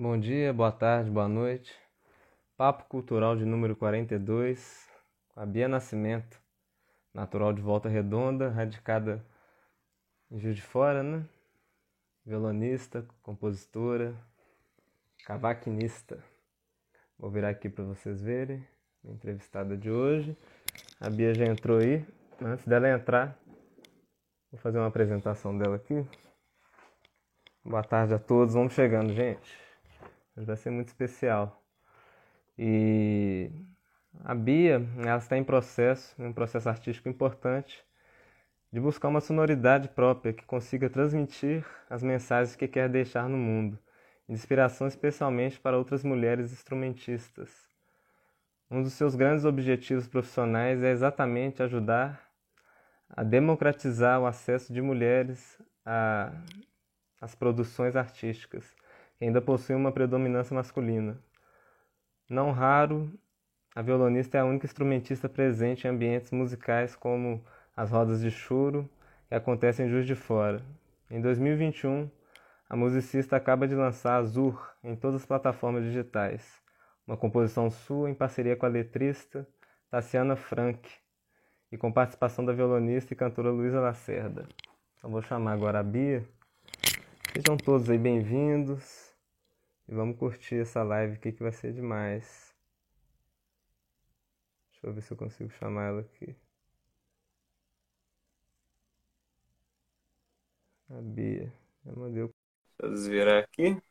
Bom dia, boa tarde, boa noite. Papo Cultural de número 42, com a Bia Nascimento, natural de Volta Redonda, radicada em Juiz de Fora, né? Violonista, compositora, cavaquinista. Vou virar aqui para vocês verem a entrevistada de hoje. A Bia já entrou aí. Antes dela entrar, vou fazer uma apresentação dela aqui. Boa tarde a todos, vamos chegando, gente. Vai ser muito especial. E a Bia, ela está em processo, um processo artístico importante, de buscar uma sonoridade própria que consiga transmitir as mensagens que quer deixar no mundo, inspiração especialmente para outras mulheres instrumentistas. Um dos seus grandes objetivos profissionais é exatamente ajudar a democratizar o acesso de mulheres às produções artísticas, que ainda possuem uma predominância masculina. Não raro, a violonista é a única instrumentista presente em ambientes musicais como as rodas de choro que acontecem em Juiz de Fora. Em 2021, a musicista acaba de lançar Azur em todas as plataformas digitais, uma composição sua em parceria com a letrista Tassiana Frank e com participação da violonista e cantora Luísa Lacerda. Eu vou chamar agora a Bia. Sejam todos aí bem-vindos e vamos curtir essa live aqui que vai ser demais. Deixa eu ver se eu consigo chamar ela aqui. A Bia. Já mandei o Deixa eu desvirar aqui.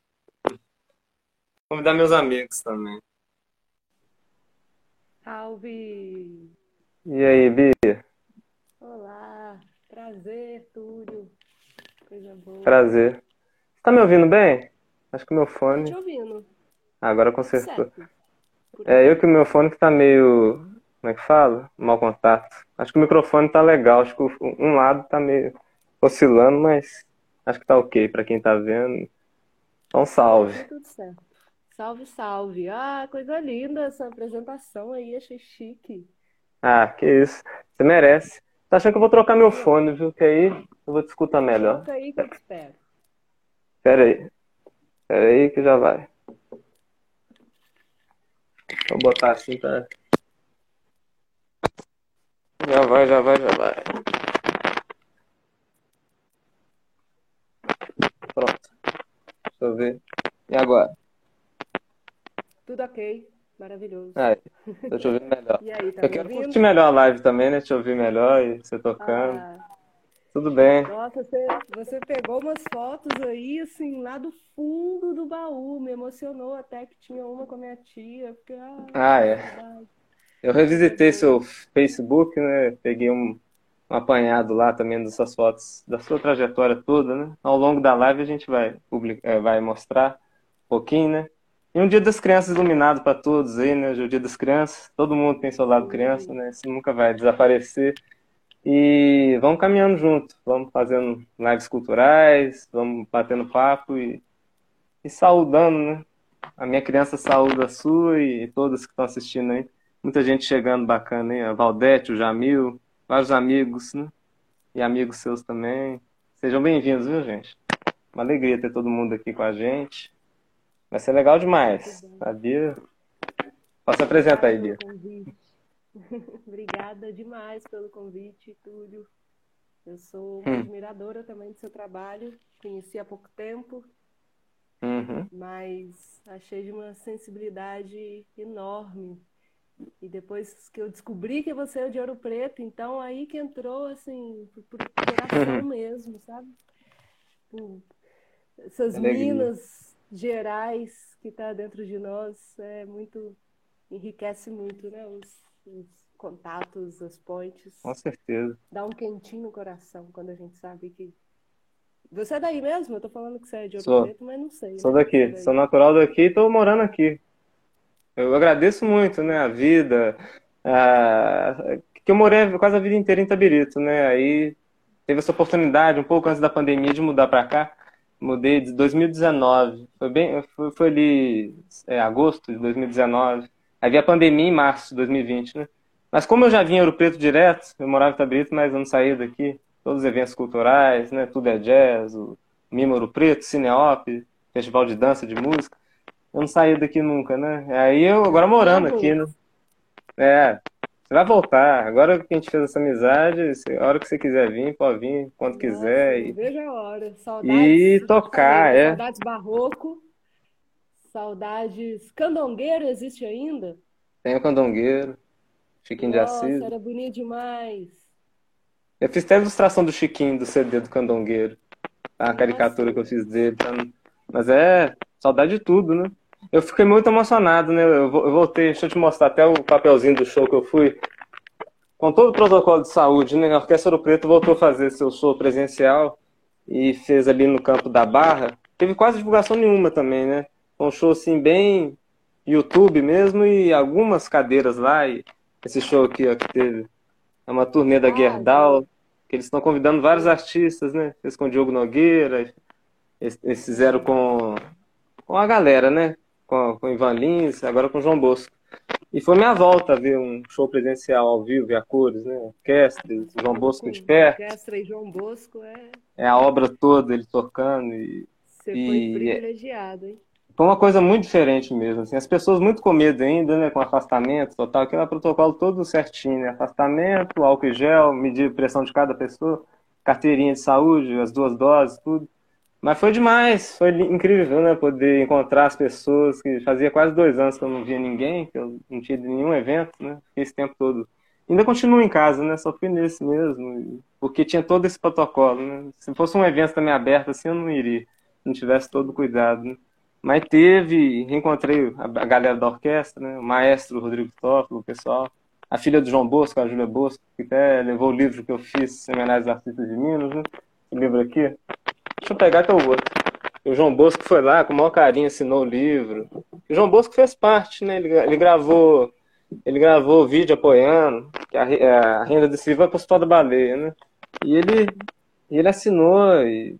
Convidar meus amigos também. Salve! E aí, Bia? Olá! Prazer, Túlio. Coisa boa. Prazer. Você tá me ouvindo bem? Acho que o meu fone. Tô te ouvindo. Agora consertou. É, eu que o meu fone que tá meio. Como é que fala? Mau contato. Acho que o microfone tá legal. Acho que um lado tá meio oscilando, mas Acho que tá ok para quem tá vendo. Então, salve. Tá tudo certo. Salve, salve. Ah, coisa linda essa apresentação aí, achei chique. Ah, que isso. Você merece. Tá achando que eu vou trocar meu fone, viu? Que aí eu vou te escutar melhor. Troca aí que eu te espero. Pera aí. Pera aí que já vai. Vou botar assim, tá? Já vai, já vai, já vai. Pronto. Deixa eu ver. E agora? Tudo ok. Maravilhoso. É, tô te ouvindo melhor. E aí, tá eu quero curtir melhor a live também, né? Te ouvir melhor e você tocando. Ah. Tudo bem. Nossa, você, você pegou umas fotos aí, assim, lá do fundo do baú. Me emocionou até que tinha uma com a minha tia. Porque, ah, ah é. Eu revisitei seu Facebook, né? Peguei um, um apanhado lá também dessas fotos da sua trajetória toda, né? Ao longo da live a gente vai, publicar, é, vai mostrar um pouquinho, né? E um dia das crianças iluminado para todos aí, né? Hoje é o dia das crianças, todo mundo tem seu lado criança, né? Isso nunca vai desaparecer. E vamos caminhando junto, vamos fazendo lives culturais, vamos batendo papo e, e saudando, né? A minha criança saúda a sua e todas que estão assistindo aí. Muita gente chegando bacana, hein? A Valdete, o Jamil, vários amigos, né? E amigos seus também. Sejam bem-vindos, viu, gente? Uma alegria ter todo mundo aqui com a gente. Vai ser legal demais. A Bia. Posso apresentar aí, Bia. Obrigada demais pelo convite, Túlio. Eu sou uma hum. admiradora também do seu trabalho. Conheci há pouco tempo, uhum. mas achei de uma sensibilidade enorme e depois que eu descobri que você é de Ouro Preto, então aí que entrou, assim, por, coração mesmo, sabe? Por essas Alegria. minas gerais que está dentro de nós, é muito, enriquece muito, né? Os, os, contatos, as pontes. Com certeza. Dá um quentinho no coração quando a gente sabe que. Você é daí mesmo? Eu tô falando que você é de Ouro sou. Preto, mas não sei. Sou né? daqui, sou natural daqui e tô morando aqui. Eu agradeço muito, né, a vida, a... que eu morei quase a vida inteira em Tabirito, né, aí teve essa oportunidade, um pouco antes da pandemia, de mudar para cá, mudei de 2019, foi bem, foi, foi ali, é, agosto de 2019, aí veio a pandemia em março de 2020, né, mas como eu já vinha em Ouro Preto direto, eu morava em Tabirito, mas eu não saía daqui, todos os eventos culturais, né, tudo é jazz, o Mimo Ouro Preto, Cineop, Festival de Dança, de Música, eu não saía daqui nunca, né? Aí eu agora morando aqui, né? É, você vai voltar. Agora que a gente fez essa amizade, a hora que você quiser vir, pode vir, quando Nossa, quiser. E... Veja a hora. Saudades, e tocar, é. Saudades barroco. Saudades. Candongueiro existe ainda? Tem o Candongueiro. Chiquinho Nossa, de Assis. era bonito demais. Eu fiz até a ilustração do Chiquinho do CD do Candongueiro. A caricatura que eu fiz dele. Tá? Mas é saudade de tudo, né? Eu fiquei muito emocionado, né? Eu, voltei, deixa eu te mostrar até o papelzinho do show que eu fui. Com todo o protocolo de saúde, né? A Orquestra Ouro Preto voltou a fazer seu show presencial e fez ali no campo da Barra. Teve quase divulgação nenhuma também, né? Um show assim bem YouTube mesmo e algumas cadeiras lá. E esse show aqui ó, que teve. É uma turnê da ah, Gerdau, que eles estão convidando vários artistas, né? Fez com o Diogo Nogueira, eles fizeram com, com a galera, né? com, com o Ivan Lins, agora com o João Bosco. E foi minha volta a ver um show presencial ao vivo e a cores, né? Orquestra, João Bosco de perto. Orquestra e João Bosco é. É a obra toda, ele tocando. E, Você e... foi privilegiado, hein? Foi uma coisa muito diferente mesmo. Assim. As pessoas muito com medo ainda, né? Com afastamento total. Aquele protocolo todo certinho, né? Afastamento, álcool e gel, medir pressão de cada pessoa, carteirinha de saúde, as duas doses, tudo. Mas foi demais, foi incrível, né? Poder encontrar as pessoas que fazia quase dois anos que eu não via ninguém, que eu não tinha nenhum evento, né? Esse tempo todo. Ainda continuo em casa, né? Só fui nesse mesmo, porque tinha todo esse protocolo, né? Se fosse um evento também aberto assim, eu não iria, se não tivesse todo o cuidado, né? Mas teve, reencontrei a galera da orquestra, né? O maestro Rodrigo Toffolo, o pessoal. A filha do João Bosco, a Júlia Bosco, que até levou o livro que eu fiz, aos Artistas de Minas, né? O livro aqui. Deixa eu pegar teu outro. O João Bosco foi lá, com o maior carinho, assinou o livro. O João Bosco fez parte, né? Ele, ele gravou ele gravou vídeo apoiando, que a, a renda desse livro vai para o Hospital da Baleia, né? E ele, ele assinou, e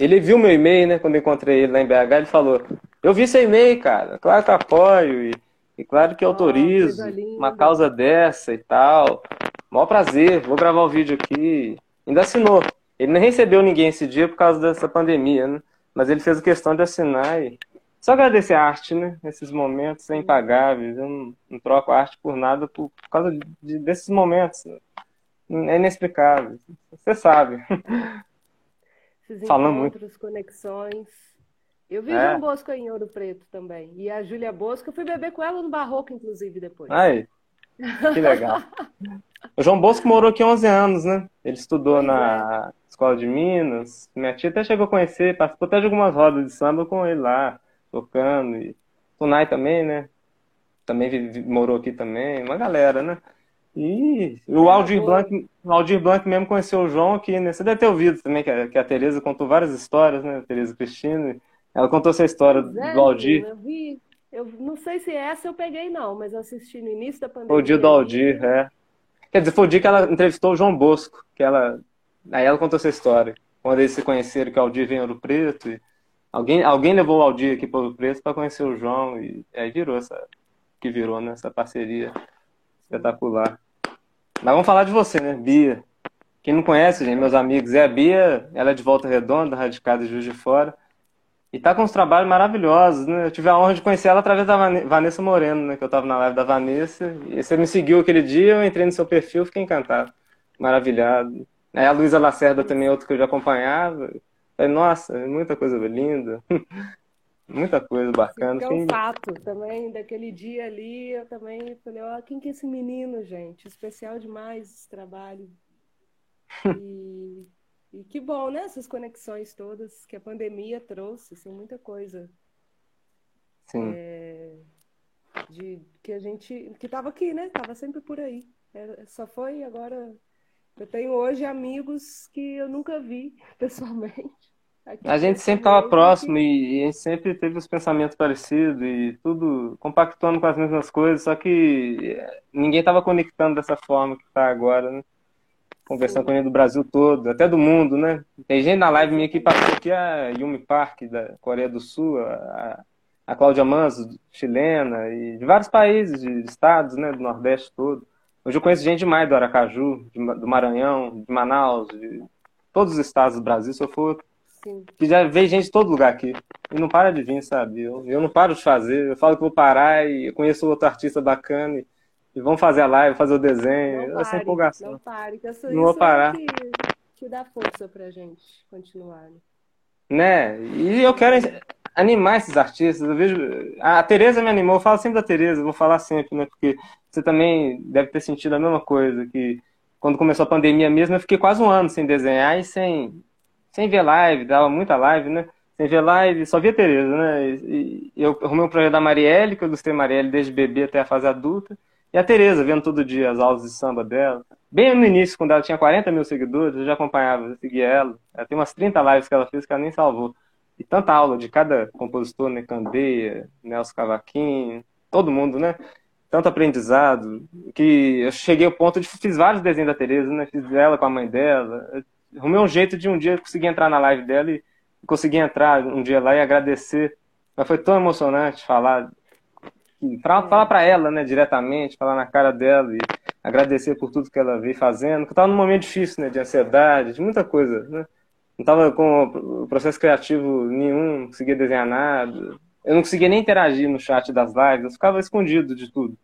ele viu meu e-mail, né? Quando eu encontrei ele lá em BH, ele falou: Eu vi seu e-mail, cara, claro que apoio, e, e claro que autorizo oh, uma causa dessa e tal. Maior prazer, vou gravar o vídeo aqui. Ainda assinou. Ele não recebeu ninguém esse dia por causa dessa pandemia, né? Mas ele fez a questão de assinar e só agradecer a arte, né? Esses momentos são impagáveis. Eu não, não troco a arte por nada por, por causa de, desses momentos. É inexplicável. Você sabe. Esses Falando encontros, muito. conexões. Eu vi é. João Bosco em Ouro Preto também. E a Júlia Bosco, eu fui beber com ela no Barroco, inclusive, depois. Aí, que legal. o João Bosco morou aqui 11 anos, né? Ele estudou pois na, é. Escola de Minas. Minha tia até chegou a conhecer, participou até de algumas rodas de samba com ele lá, tocando. E Tunai também, né? Também morou aqui também, uma galera, né? E o Aldir Blanc, o Aldir Blanc mesmo conheceu o João aqui, né? Você deve ter ouvido também que a, que a Tereza contou várias histórias, né? A Tereza Cristina. Ela contou essa história é, do Aldir. Eu vi. Eu não sei se essa eu peguei, não, mas assisti no início da pandemia. O dia do Aldir, é. Quer dizer, foi o dia que ela entrevistou o João Bosco, que ela Aí ela contou essa história. Quando eles se conheceram, que o Aldir veio em Ouro Preto. E alguém, alguém levou o Aldir aqui para Ouro Preto para conhecer o João. E aí virou essa. Que virou, né? Essa parceria espetacular. Mas vamos falar de você, né? Bia. Quem não conhece, gente, meus amigos, é a Bia. Ela é de Volta Redonda, radicada de Juiz de Fora. E tá com uns trabalhos maravilhosos, né? Eu tive a honra de conhecer ela através da Vanessa Moreno, né? Que eu tava na live da Vanessa. E você me seguiu aquele dia, eu entrei no seu perfil, fiquei encantado. Maravilhado. Aí a Luísa Lacerda também é outra que eu já acompanhava. Falei, nossa, muita coisa linda. muita coisa bacana. É um fato também, daquele dia ali, eu também falei, ó, oh, quem que é esse menino, gente? Especial demais esse trabalho. E, e que bom, né? Essas conexões todas que a pandemia trouxe, assim, muita coisa. Sim. É, de, que a gente, que estava aqui, né? Tava sempre por aí. É, só foi agora eu tenho hoje amigos que eu nunca vi pessoalmente. A gente sempre estava próximo que... e a gente sempre teve os pensamentos parecidos e tudo compactuando com as mesmas coisas, só que eh, ninguém estava conectando dessa forma que está agora, né? Conversando Sim. com gente do Brasil todo, até do mundo, né? Tem gente na live minha que passou aqui, a Yumi Park, da Coreia do Sul, a, a Cláudia Manso, chilena, e de vários países, de estados, né? Do Nordeste todo. Hoje eu conheço gente demais do Aracaju, do Maranhão, de Manaus, de todos os estados do Brasil, se eu for. Sim. Que já veio gente de todo lugar aqui. e não para de vir, sabe? Eu, eu não paro de fazer. Eu falo que vou parar e conheço outro artista bacana e, e vamos fazer a live, fazer o desenho. Não Essa pare, empolgação. não pare, que isso, Não vou parar. é que, que dá força pra gente continuar. né? Né? E eu quero animar esses artistas. Eu vejo. A Tereza me animou, eu falo sempre da Tereza, vou falar sempre, né? Porque você também deve ter sentido a mesma coisa, que quando começou a pandemia mesmo, eu fiquei quase um ano sem desenhar e sem, sem ver live, dava muita live, né? Sem ver live, só via Tereza, né? E, eu arrumei um projeto da Marielle, que eu ilustrei Marielle desde bebê até a fase adulta, e a Tereza, vendo todo dia as aulas de samba dela. Bem no início, quando ela tinha 40 mil seguidores, eu já acompanhava, eu seguia ela. Ela tem umas 30 lives que ela fez que ela nem salvou. E tanta aula de cada compositor, né? Candeia, Nelson Cavaquinho, todo mundo, né? Tanto aprendizado, que eu cheguei ao ponto de fiz vários desenhos da Tereza, né? Fiz ela com a mãe dela. Arrumei um jeito de um dia conseguir entrar na live dela e conseguir entrar um dia lá e agradecer. Mas foi tão emocionante falar e pra, falar para ela, né, diretamente, falar na cara dela e agradecer por tudo que ela veio fazendo. Que eu tava num momento difícil, né, de ansiedade, de muita coisa, né? Não tava com o processo criativo nenhum, não conseguia desenhar nada. Eu não conseguia nem interagir no chat das lives, eu ficava escondido de tudo.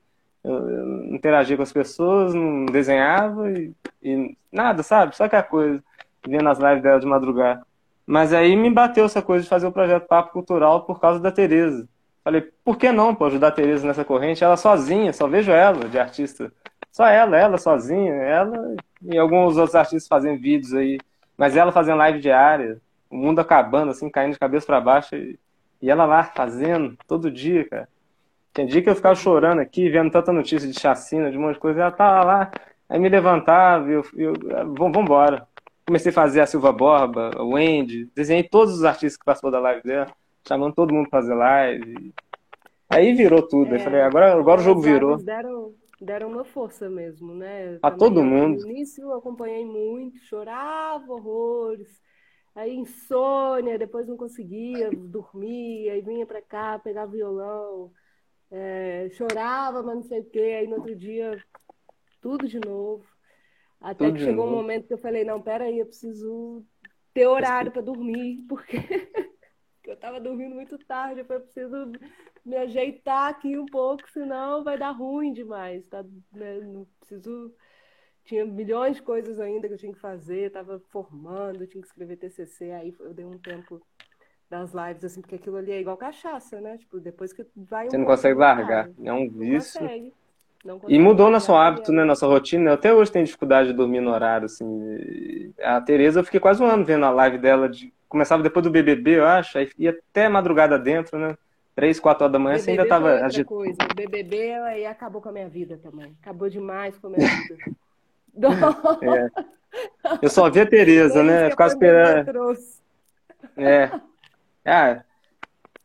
Eu, eu interagia com as pessoas, não desenhava e, e nada, sabe? Só aquela coisa, vendo as lives dela de madrugada. Mas aí me bateu essa coisa de fazer o projeto Papo Cultural por causa da Tereza. Falei, por que não, pô, ajudar a Tereza nessa corrente? Ela sozinha, só vejo ela de artista. Só ela, ela sozinha, ela e alguns outros artistas fazendo vídeos aí. Mas ela fazendo live diária, o mundo acabando, assim, caindo de cabeça para baixo. E, e ela lá fazendo, todo dia, cara. Tem dia que eu ficava chorando aqui, vendo tanta notícia de chacina, de um monte de coisa. Ela tava lá, aí me levantava eu, eu, vamos embora. Comecei a fazer a Silva Borba, a Wendy, desenhei todos os artistas que passou da live dela, chamando todo mundo pra fazer live. Aí virou tudo. É, falei, agora, agora o jogo virou. deram, deram uma força mesmo, né? Também todo eu, mundo. No início eu acompanhei muito, chorava horrores. Aí insônia, depois não conseguia dormir, aí vinha pra cá, pegava violão, é, chorava, mas não sei o quê. Aí no outro dia, tudo de novo. Até Tudo que chegou um momento que eu falei, não, peraí, eu preciso ter horário para dormir, porque eu estava dormindo muito tarde, eu preciso me ajeitar aqui um pouco, senão vai dar ruim demais, tá? Né? Não preciso... Tinha milhões de coisas ainda que eu tinha que fazer, estava formando, tinha que escrever TCC, aí eu dei um tempo das lives, assim, porque aquilo ali é igual cachaça, né? Tipo, depois que vai um Você não pouco, consegue não largar. É um Não vício. consegue. E mudou nosso hábito, é né? Nossa rotina. Eu até hoje tenho dificuldade de dormir no horário, assim. A Tereza, eu fiquei quase um ano vendo a live dela. De... Começava depois do BBB, eu acho. Aí ia até madrugada dentro, né? Três, quatro horas da manhã, você ainda BBB tava agitado. coisa. O BBB aí acabou com a minha vida também. Acabou demais com a minha vida. É. Eu só via a Tereza, né? Ficava esperando. É. Ah,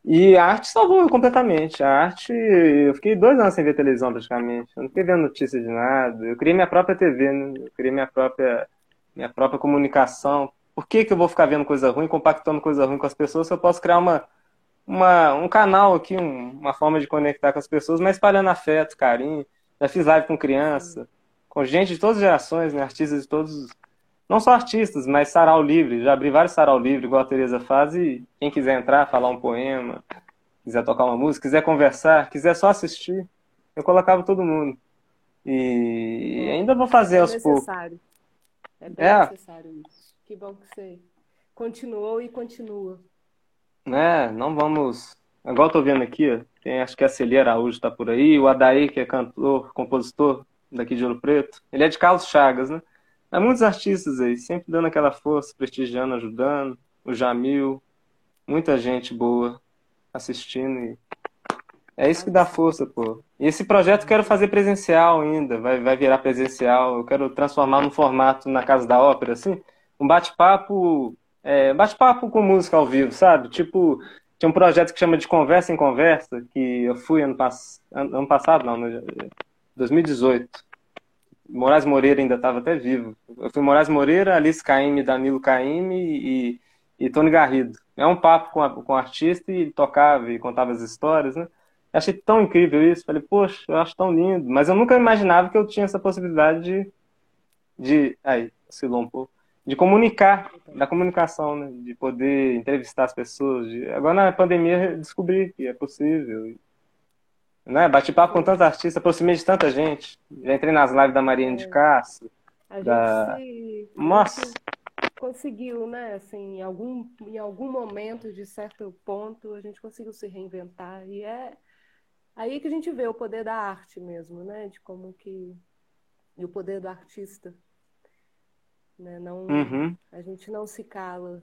e a arte salvou completamente. A arte, eu fiquei dois anos sem ver televisão praticamente. Eu não fiquei vendo notícia de nada. Eu criei minha própria TV, né? Eu criei minha própria, minha própria comunicação. Por que que eu vou ficar vendo coisa ruim, compactando coisa ruim com as pessoas se eu posso criar uma, uma, um canal aqui, um- uma forma de conectar com as pessoas, mas espalhando afeto, carinho. Já fiz live com criança, com gente de todas as gerações, né? Artistas de todos, os- não só artistas, mas sarau livre. Já abri vários sarau livre, igual a Tereza faz, e quem quiser entrar, falar um poema, quiser tocar uma música, quiser conversar, quiser só assistir, eu colocava todo mundo. E ainda vou fazer É aos poucos. necessário. É bem É. necessário isso. Que bom que você continuou e continua. né? Não vamos. Igual eu tô vendo aqui, ó, tem, acho que a Celia Araújo tá por aí, o Adaí, que é cantor, compositor daqui de Ouro Preto. Ele é de Carlos Chagas, né? Há muitos artistas aí, sempre dando aquela força, prestigiando, ajudando. O Jamil, muita gente boa assistindo. E é isso que dá força, pô. E esse projeto eu quero fazer presencial ainda, vai, vai virar presencial. Eu quero transformar num formato na Casa da Ópera, assim, um bate-papo, é, bate-papo com música ao vivo, sabe? Tipo, tinha um projeto que chama de Conversa em Conversa, que eu fui ano, pass... ano passado, não, no- 2018. Moraes Moreira ainda estava até vivo. Eu fui Moraes Moreira, Alice Caymmi, Danilo Caymmi e, e Tony Garrido. É um papo com, a, com o artista e ele tocava e contava as histórias, né? Eu achei tão incrível isso. Falei, poxa, eu acho tão lindo. Mas eu nunca imaginava que eu tinha essa possibilidade de. de... Aí, oscilou um pouco. de comunicar, da comunicação, né? De poder entrevistar as pessoas. De... Agora na pandemia descobri que é possível. Né? Bati papo com tantos artistas, aproximei de tanta gente. Já entrei nas lives da Mariana de é. Castro. A gente da... se... Nossa! conseguiu, né? Assim, em algum, em algum momento, de certo ponto, a gente conseguiu se reinventar. E é aí que a gente vê o poder da arte mesmo, né? De como que... E o poder do artista. Né? Não, uhum. A gente não se cala.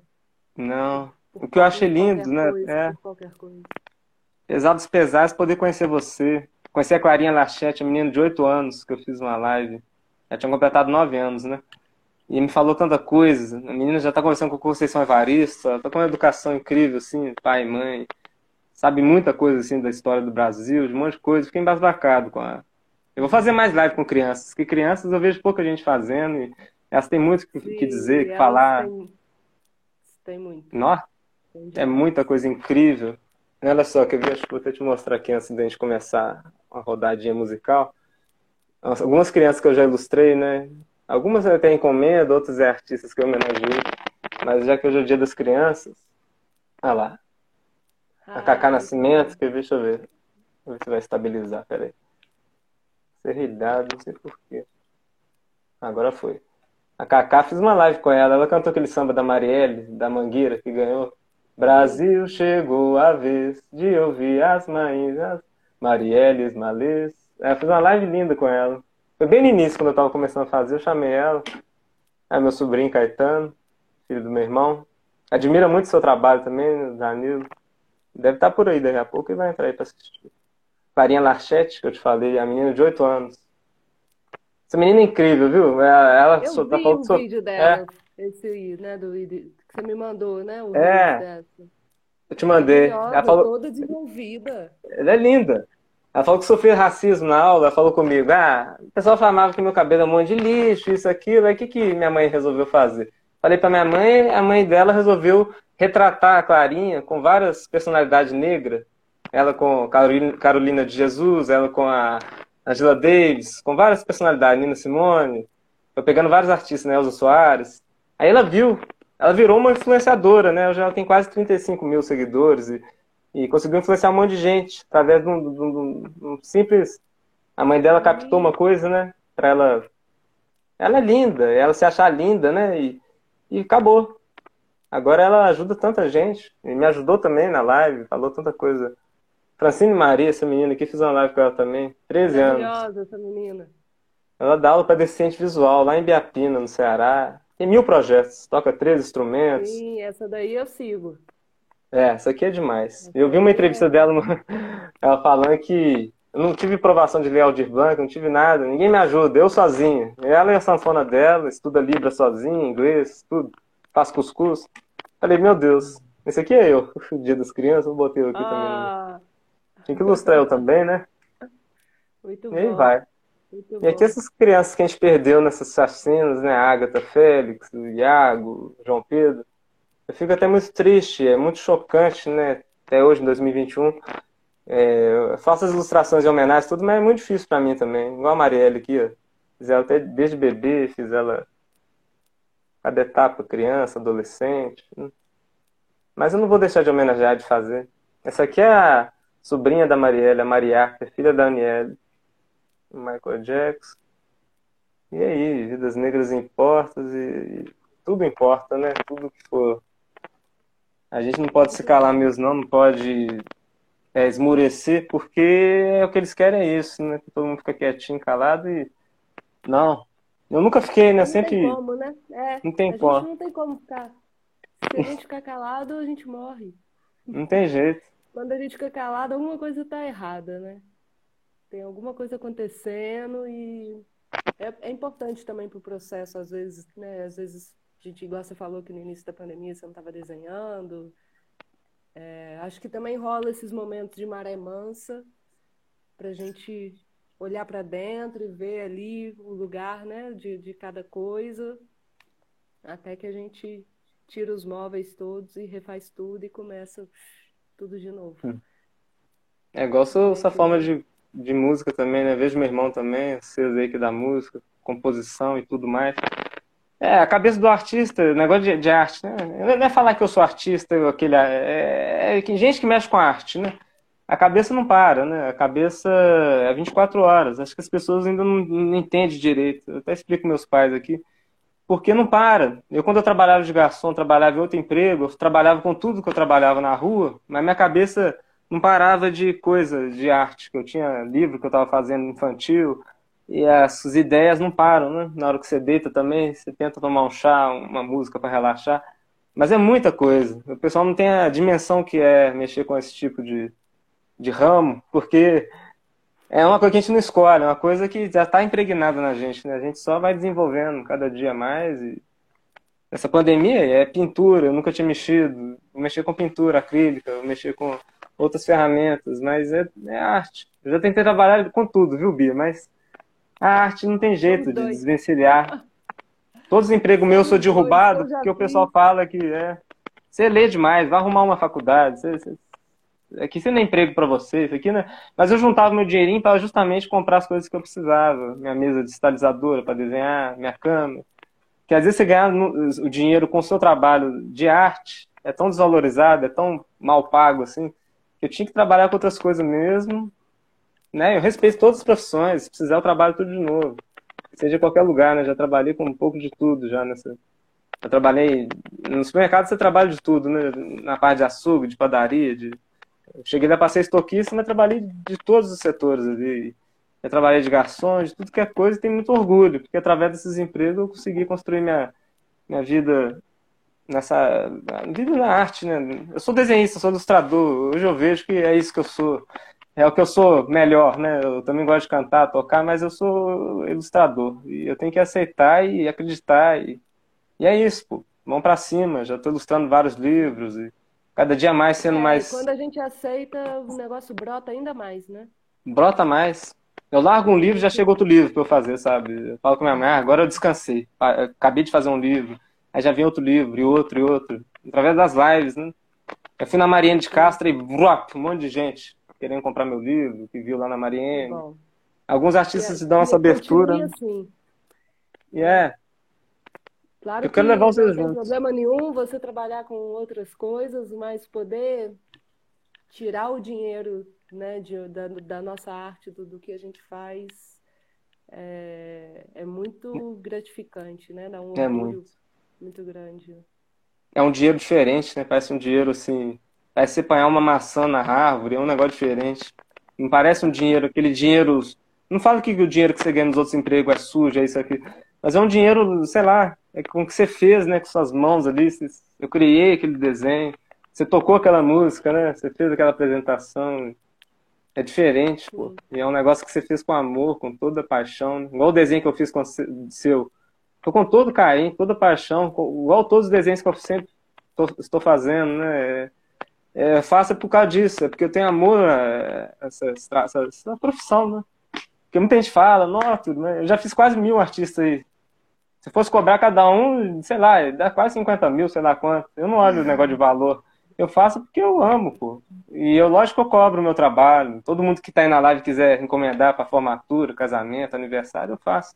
Não. O que eu achei lindo, né? Coisa, é. qualquer coisa. Exato pesares, poder conhecer você. Conhecer a Clarinha Lachete, a menina de 8 anos, que eu fiz uma live. Ela tinha completado 9 anos, né? E me falou tanta coisa. A menina já está conversando com a Conceição Evaristo, está com uma educação incrível, assim, pai e mãe. Sabe muita coisa, assim, da história do Brasil, de um monte de coisa. Fiquei embasbacado com a... Eu vou fazer mais live com crianças, porque crianças eu vejo pouca gente fazendo e elas têm muito o que dizer, que falar. Tem, tem muito. Nossa, é muita coisa incrível. Olha só, quer ver? Acho que vou até te mostrar aqui antes da gente começar uma rodadinha musical. Algumas crianças que eu já ilustrei, né? Algumas eu tenho encomenda, outras é artistas que eu homenageei. Mas já que hoje é o dia das crianças, olha lá. A Cacá Nascimento, quer ver? Deixa eu ver. Vou ver se vai estabilizar, peraí. Serridade, não sei porquê. Agora foi. A Cacá fiz uma live com ela. Ela cantou aquele samba da Marielle, da Mangueira, que ganhou. Brasil chegou a vez de ouvir as mães, as Marielles, Malês. Eu fiz uma live linda com ela. Foi bem no início, quando eu estava começando a fazer, eu chamei ela. É meu sobrinho Caetano, filho do meu irmão. Admira muito o seu trabalho também, Danilo. Deve estar tá por aí daqui a pouco e vai entrar aí para assistir. Farinha Larchete, que eu te falei, a menina de 8 anos. Essa menina é incrível, viu? Ela, eu tá vi falando o so... vídeo dela, é. esse aí, né, do que você me mandou, né? O é. Eu te mandei. ela falou... toda desenvolvida. Ela é linda. Ela falou que sofreu racismo na aula, ela falou comigo, ah, o pessoal falava que meu cabelo é um monte de lixo, isso, aquilo, aí o que, que minha mãe resolveu fazer? Falei pra minha mãe, a mãe dela resolveu retratar a Clarinha com várias personalidades negras, ela com Carolina de Jesus, ela com a Angela Davis, com várias personalidades, Nina Simone, foi pegando vários artistas, né, Elza Soares. Aí ela viu, ela virou uma influenciadora, né, já tem quase 35 mil seguidores e, e conseguiu influenciar um monte de gente através de um, de um, de um simples... A mãe dela captou uma coisa, né, pra ela... Ela é linda, ela se achar linda, né, e, e acabou. Agora ela ajuda tanta gente, e me ajudou também na live, falou tanta coisa Francine Maria, essa menina aqui, fiz uma live com ela também. 13 anos. Maravilhosa essa menina. Ela dá aula para deficiente visual lá em Biapina, no Ceará. Tem mil projetos, toca três instrumentos. Sim, essa daí eu sigo. É, essa aqui é demais. eu vi uma entrevista é... dela, ela falando que eu não tive provação de ler Aldir Blanc, não tive nada, ninguém me ajuda, eu sozinha. Ela e a sanfona dela, estuda Libra sozinha, inglês, tudo, faz cuscuz. Falei, meu Deus, esse aqui é eu, o dia das crianças, eu botei aqui ah. também. Tinha que ilustrar eu também, né? Muito e aí vai. Muito e aqui essas crianças que a gente perdeu nessas chacinas, né? Agatha Félix, o Iago, João Pedro. Eu fico até muito triste, é muito chocante, né? Até hoje, em 2021. É, faço as ilustrações de homenagem, tudo, mas é muito difícil para mim também. Igual a Marielle aqui, ó. Fiz ela até desde bebê, fiz ela cada etapa, criança, adolescente. Mas eu não vou deixar de homenagear de fazer. Essa aqui é a sobrinha da Marielle, a Mariarca, filha da Aniele, Michael Jackson. E aí, vidas negras importam e, e, tudo importa, né? Tudo que for. A gente não pode se calar mesmo, não, não pode é, esmurecer, porque é o que eles querem é isso, né? Que todo mundo fica quietinho, calado e. Não. Eu nunca fiquei, né? Não Sempre. Tem como, né? É, não tem a como. Gente não tem como ficar. Se a gente ficar calado, a gente morre. Não tem jeito quando a gente fica calado, alguma coisa está errada, né? Tem alguma coisa acontecendo e é, é importante também para o processo, às vezes, né? Às vezes, a gente, igual você falou que no início da pandemia você não estava desenhando. É, acho que também rola esses momentos de maré mansa para a gente olhar para dentro e ver ali o lugar né, de, de cada coisa, até que a gente tira os móveis todos e refaz tudo e começa tudo de novo. É igual sua, essa forma de, de música também, né? Vejo meu irmão também, vocês aí que dá música, composição e tudo mais. É, a cabeça do artista, negócio de, de arte, né? Não é falar que eu sou artista, aquele, é, é, é gente que mexe com arte, né? A cabeça não para, né? A cabeça é 24 horas. Acho que as pessoas ainda não, não entendem direito. Eu até explico meus pais aqui. Porque não para. Eu, quando eu trabalhava de garçom, trabalhava em outro emprego, eu trabalhava com tudo que eu trabalhava na rua, mas minha cabeça não parava de coisa, de arte. que Eu tinha livro que eu estava fazendo infantil, e as ideias não param, né? Na hora que você deita também, você tenta tomar um chá, uma música para relaxar. Mas é muita coisa. O pessoal não tem a dimensão que é mexer com esse tipo de, de ramo, porque é uma coisa que a gente não escolhe, é uma coisa que já está impregnada na gente, né? A gente só vai desenvolvendo cada dia mais. E... Essa pandemia é pintura, eu nunca tinha mexido. Eu com pintura acrílica, eu com outras ferramentas, mas é, é arte. Eu já tentei trabalhar com tudo, viu, Bia? Mas a arte não tem jeito de desvencilhar. Todos os empregos meus sou derrubado porque o pessoal fala que é. Você lê demais, vai arrumar uma faculdade. Você, você... Aqui você não é emprego para você, isso aqui, né? Mas eu juntava meu dinheirinho para justamente comprar as coisas que eu precisava. Minha mesa digitalizadora para desenhar, minha cama. Que às vezes você ganhar o dinheiro com o seu trabalho de arte é tão desvalorizado, é tão mal pago assim, eu tinha que trabalhar com outras coisas mesmo né? Eu respeito todas as profissões, se precisar eu trabalho tudo de novo. Seja em qualquer lugar, né? Já trabalhei com um pouco de tudo já nessa. Trabalhei no supermercado, você trabalha de tudo, né? Na parte de açougue, de padaria, de eu cheguei a ser estoquista, mas trabalhei de todos os setores ali. Eu trabalhei de garçom, de tudo que é coisa, e tenho muito orgulho, porque através desses empregos eu consegui construir minha, minha vida nessa vida na arte, né? Eu sou desenhista, sou ilustrador. Hoje eu vejo que é isso que eu sou é o que eu sou melhor, né? Eu também gosto de cantar, tocar, mas eu sou ilustrador. E eu tenho que aceitar e acreditar. E, e é isso, pô. Vamos para cima. Já estou ilustrando vários livros e cada dia mais sendo é, mais. quando a gente aceita, o negócio brota ainda mais, né? Brota mais. Eu largo um livro já chega outro livro para eu fazer, sabe? Eu falo com minha mãe, ah, agora eu descansei. Acabei de fazer um livro. Aí já vem outro livro, e outro, e outro. Através das lives, né? Eu fui na Mariana de Castro e brup, um monte de gente querendo comprar meu livro, que viu lá na Mariene. Bom. Alguns artistas é, dão essa abertura. Assim. E é. Claro eu que quero levar vocês não tem problema nenhum você trabalhar com outras coisas, mas poder tirar o dinheiro né, de, da, da nossa arte, do, do que a gente faz, é, é muito gratificante, né? Dá um é muito. Muito grande. É um dinheiro diferente, né? Parece um dinheiro assim Aí você apanhar uma maçã na árvore, é um negócio diferente. Não parece um dinheiro, aquele dinheiro. Não falo que o dinheiro que você ganha nos outros empregos é sujo, é isso aqui. Mas é um dinheiro, sei lá, é com o que você fez, né? Com suas mãos ali. Eu criei aquele desenho. Você tocou aquela música, né? Você fez aquela apresentação. É diferente, pô. E é um negócio que você fez com amor, com toda paixão. Igual o desenho que eu fiz com o seu. Foi com todo carinho, toda paixão. Igual todos os desenhos que eu sempre estou fazendo, né? é, faça por causa disso, é porque eu tenho amor a essa, essa, essa profissão, né? Porque muita gente fala, nossa, né? eu já fiz quase mil artistas aí. Se fosse cobrar cada um, sei lá, dá quase 50 mil, sei lá quanto. Eu não olho o negócio de valor. Eu faço porque eu amo, pô. E eu, lógico, eu cobro o meu trabalho. Todo mundo que tá aí na live quiser encomendar para formatura, casamento, aniversário, eu faço.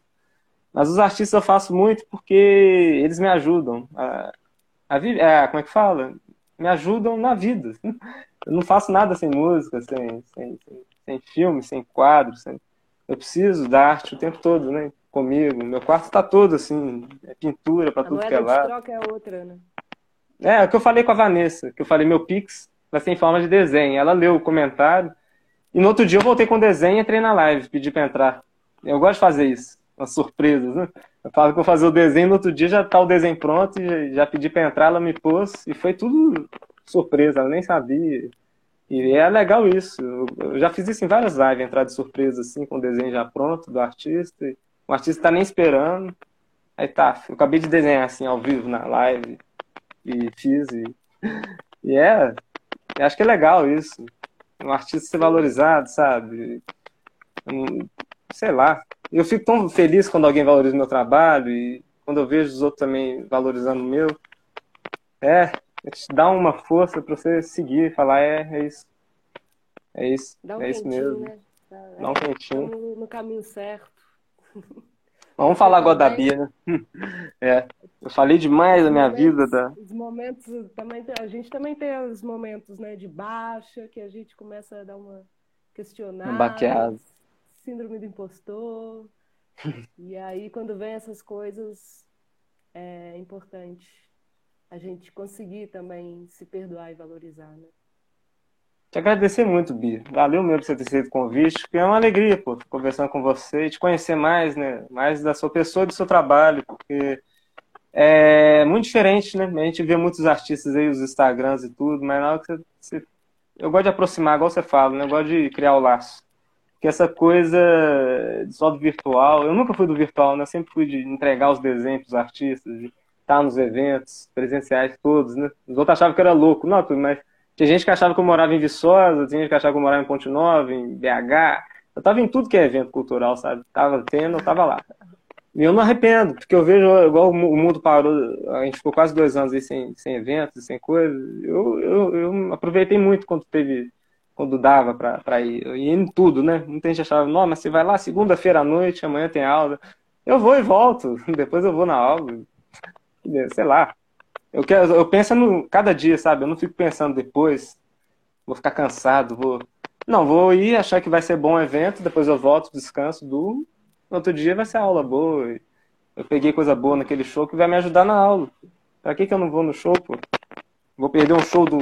Mas os artistas eu faço muito porque eles me ajudam a, a viver. É, como é que fala? me ajudam na vida. Eu não faço nada sem música, sem, sem, sem, sem filme, sem quadro. Sem... Eu preciso da arte o tempo todo, né? Comigo. Meu quarto está todo assim, é pintura para tudo que é lado. troca é outra, né? É, é o que eu falei com a Vanessa, que eu falei, meu Pix vai ser em forma de desenho. Ela leu o comentário. E no outro dia eu voltei com o desenho e entrei na live, pedi para entrar. Eu gosto de fazer isso, umas surpresas, né? Eu falo que vou fazer o desenho, no outro dia já tá o desenho pronto, e já pedi para entrar, ela me pôs, e foi tudo surpresa, ela nem sabia. E é legal isso. Eu já fiz isso em várias lives, entrar de surpresa assim, com o desenho já pronto do artista. O artista tá nem esperando. Aí tá, eu acabei de desenhar assim ao vivo na live e fiz. E, e é, acho que é legal isso. Um artista ser valorizado, sabe? Um, sei lá. Eu fico tão feliz quando alguém valoriza o meu trabalho e quando eu vejo os outros também valorizando o meu. É, te dá uma força para você seguir e falar, é, é isso. É isso. Um é isso mesmo. Né? Dá um quentinho. No, no caminho certo. Vamos falar agora da Bia, né? É, eu falei demais da minha momentos, vida. Da... Os momentos também a gente também tem os momentos, né, de baixa que a gente começa a dar uma questionada, baqueada. Síndrome do impostor. e aí quando vem essas coisas é importante a gente conseguir também se perdoar e valorizar, né? Te agradecer muito, Bia. Valeu mesmo por você ter feito o convite, porque é uma alegria, pô, conversando com você te conhecer mais, né? Mais da sua pessoa do seu trabalho, porque é muito diferente, né? A gente vê muitos artistas aí, os Instagrams e tudo, mas na hora que você... Eu gosto de aproximar, igual você fala, né? Eu gosto de criar o laço. Porque essa coisa só do virtual, eu nunca fui do virtual, né? Eu sempre fui de entregar os desenhos pros artistas, de estar nos eventos presenciais todos, né? Os outros achavam que era louco. Não, mas tinha gente que achava que eu morava em Viçosa, tinha gente que achava que eu morava em Ponte Nova, em BH. Eu tava em tudo que é evento cultural, sabe? Tava tendo, eu tava lá. E eu não arrependo, porque eu vejo, igual o mundo parou, a gente ficou quase dois anos aí sem, sem eventos, sem coisas. Eu, eu, eu aproveitei muito quando teve, quando dava pra, ir. Eu ia em tudo, né? Muita gente achava, não, mas você vai lá segunda-feira à noite, amanhã tem aula. Eu vou e volto, depois eu vou na aula. Sei lá. Eu, quero, eu penso no cada dia, sabe? Eu não fico pensando depois, vou ficar cansado, vou. Não, vou ir, achar que vai ser bom o evento, depois eu volto, descanso, durmo. No outro dia vai ser aula boa. Eu peguei coisa boa naquele show que vai me ajudar na aula. Pra que, que eu não vou no show, pô? Vou perder um show do,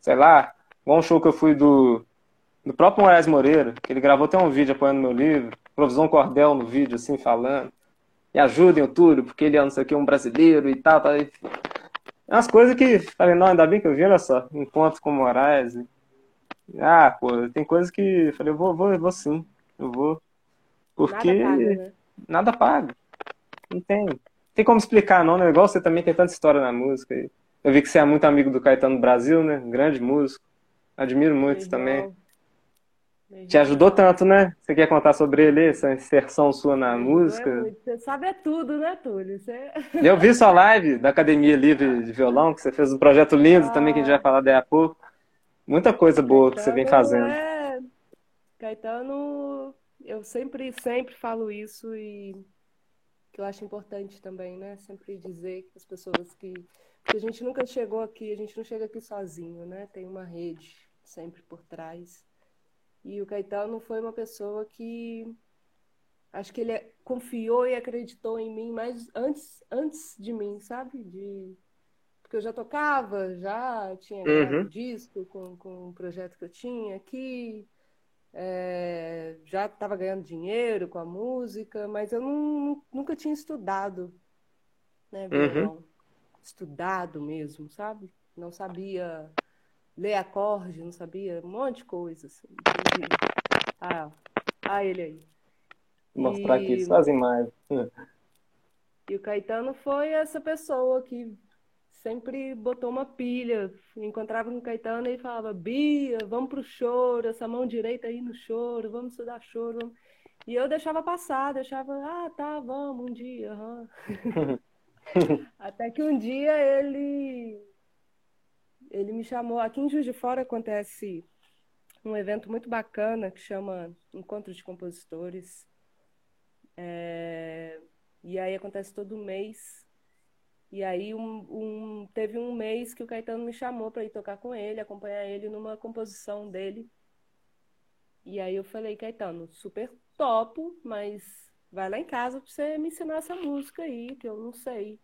sei lá, igual um show que eu fui do, do próprio Moraes Moreira, que ele gravou até um vídeo apoiando meu livro, Provisão Cordel no vídeo, assim, falando. E ajudem o Túlio, porque ele é não sei o que, um brasileiro e tal, tal. É umas coisas que, falei, não, ainda bem que eu vi, olha só, encontro com o Moraes. Ah, pô, tem coisas que, falei, eu vou, vou, eu vou sim, eu vou. Porque nada paga, né? nada paga. Não tem. Tem como explicar, não, né? Igual você também tem tanta história na música. Eu vi que você é muito amigo do Caetano Brasil, né? Grande músico. Admiro muito Legal. também. Te ajudou tanto, né? Você quer contar sobre ele, essa inserção sua na música? Você sabe é tudo, né, Túlio? Você... Eu vi sua live da Academia Livre de Violão, que você fez um projeto lindo ah. também, que a gente vai falar daí a pouco. Muita coisa boa Caetano que você vem fazendo. É... Caetano, eu sempre, sempre falo isso e que eu acho importante também, né? Sempre dizer que as pessoas que... que a gente nunca chegou aqui, a gente não chega aqui sozinho, né? Tem uma rede sempre por trás. E o Caetano foi uma pessoa que acho que ele confiou e acreditou em mim mais antes, antes de mim, sabe? De porque eu já tocava, já tinha uhum. disco com, com um projeto que eu tinha aqui, é, já estava ganhando dinheiro com a música, mas eu não, nunca tinha estudado, né. Uhum. Estudado mesmo, sabe? Não sabia ler acorde, não sabia, um monte de coisa. Assim, ah, ah, ele aí. Vou mostrar e... aqui só as imagens. E o Caetano foi essa pessoa que sempre botou uma pilha. Encontrava com o Caetano e falava: Bia, vamos pro choro, essa mão direita aí no choro, vamos estudar choro. Vamos... E eu deixava passar, deixava, ah, tá, vamos um dia. Uhum. Até que um dia ele ele me chamou. Aqui em Juiz de Fora acontece um evento muito bacana que chama Encontro de Compositores. É... E aí acontece todo mês. E aí um, um, teve um mês que o Caetano me chamou para ir tocar com ele, acompanhar ele numa composição dele. E aí eu falei, Caetano, super topo, mas vai lá em casa para você me ensinar essa música aí, que eu não sei,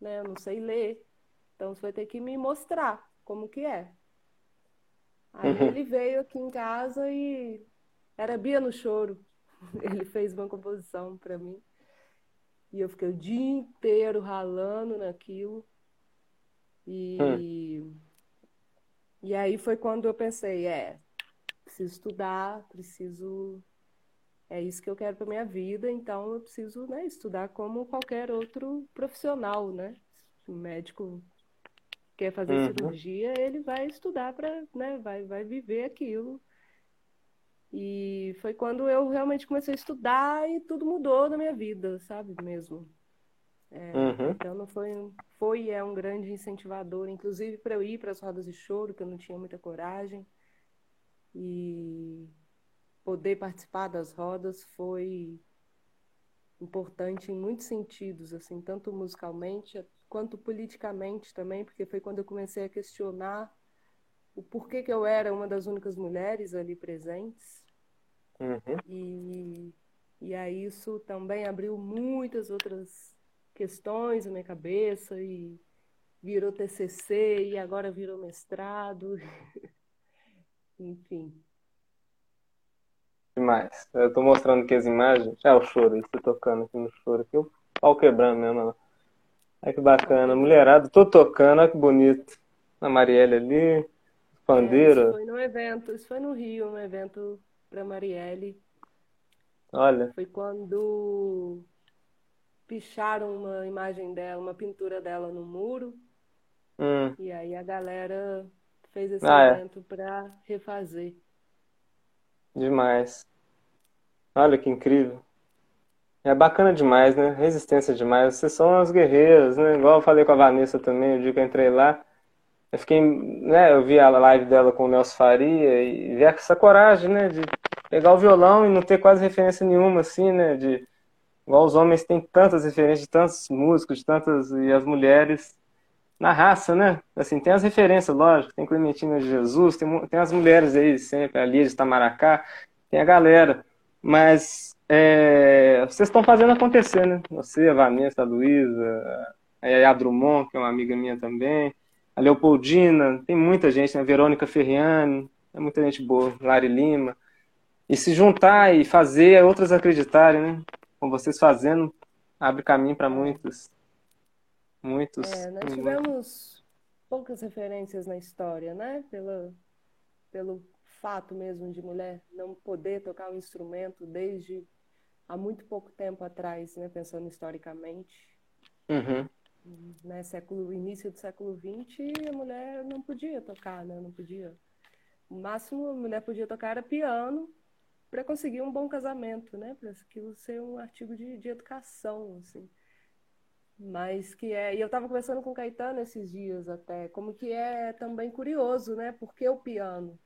né? Eu não sei ler. Então você vai ter que me mostrar como que é. Aí uhum. ele veio aqui em casa e era Bia no choro. Ele fez uma composição para mim. E eu fiquei o dia inteiro ralando naquilo. E, hum. e aí foi quando eu pensei, é, preciso estudar, preciso. É isso que eu quero para minha vida, então eu preciso né, estudar como qualquer outro profissional, né? O médico quer fazer uhum. cirurgia, ele vai estudar para, né, vai, vai viver aquilo. E foi quando eu realmente comecei a estudar e tudo mudou na minha vida, sabe mesmo. É, uhum. Então não foi, foi e é um grande incentivador, inclusive para eu ir para as rodas de choro, que eu não tinha muita coragem. E poder participar das rodas foi importante em muitos sentidos, assim, tanto musicalmente quanto politicamente também, porque foi quando eu comecei a questionar o porquê que eu era uma das únicas mulheres ali presentes. Uhum. E, e aí isso também abriu muitas outras questões na minha cabeça e virou TCC e agora virou mestrado. Enfim. Demais. Eu tô mostrando aqui as imagens. Ah, o choro, você tocando aqui no choro. Aqui, o pau quebrando mesmo. Olha que bacana. Mulherada, tô tocando, olha que bonito. A Marielle ali, pandeira. É, isso foi no evento, isso foi no Rio, um evento para Marielle. Olha. Foi quando picharam uma imagem dela, uma pintura dela no muro. Hum. E aí a galera fez esse ah, é. evento é. para refazer. Demais. Olha que incrível. É bacana demais, né? Resistência demais. Vocês são as guerreiras, né? Igual eu falei com a Vanessa também, o dia que eu entrei lá. Eu fiquei, né? Eu vi a live dela com o Nelson Faria e vi essa coragem, né? De pegar o violão e não ter quase referência nenhuma, assim, né? De, igual os homens têm tantas referências de tantos músicos, de tantas. E as mulheres na raça, né? Assim, tem as referências, lógico. Tem Clementina de Jesus, tem, tem as mulheres aí sempre, a Lia de Tamaracá, tem a galera. Mas é, vocês estão fazendo acontecer, né? Você, a Vanessa, a Luísa, a Yaya Drummond, que é uma amiga minha também, a Leopoldina, tem muita gente, né? A Verônica Ferriani, é muita gente boa, Lari Lima. E se juntar e fazer outras acreditarem, né? Com vocês fazendo, abre caminho para muitos. Muitos. É, nós tivemos poucas referências na história, né? Pela, pelo fato mesmo de mulher não poder tocar um instrumento desde há muito pouco tempo atrás, né? Pensando historicamente. Uhum. Né, século, início do século XX, a mulher não podia tocar, né? Não podia. O máximo a mulher podia tocar era piano para conseguir um bom casamento, né? Para aquilo ser um artigo de, de educação, assim mas que é e eu estava conversando com o Caetano esses dias até como que é também curioso né porque o piano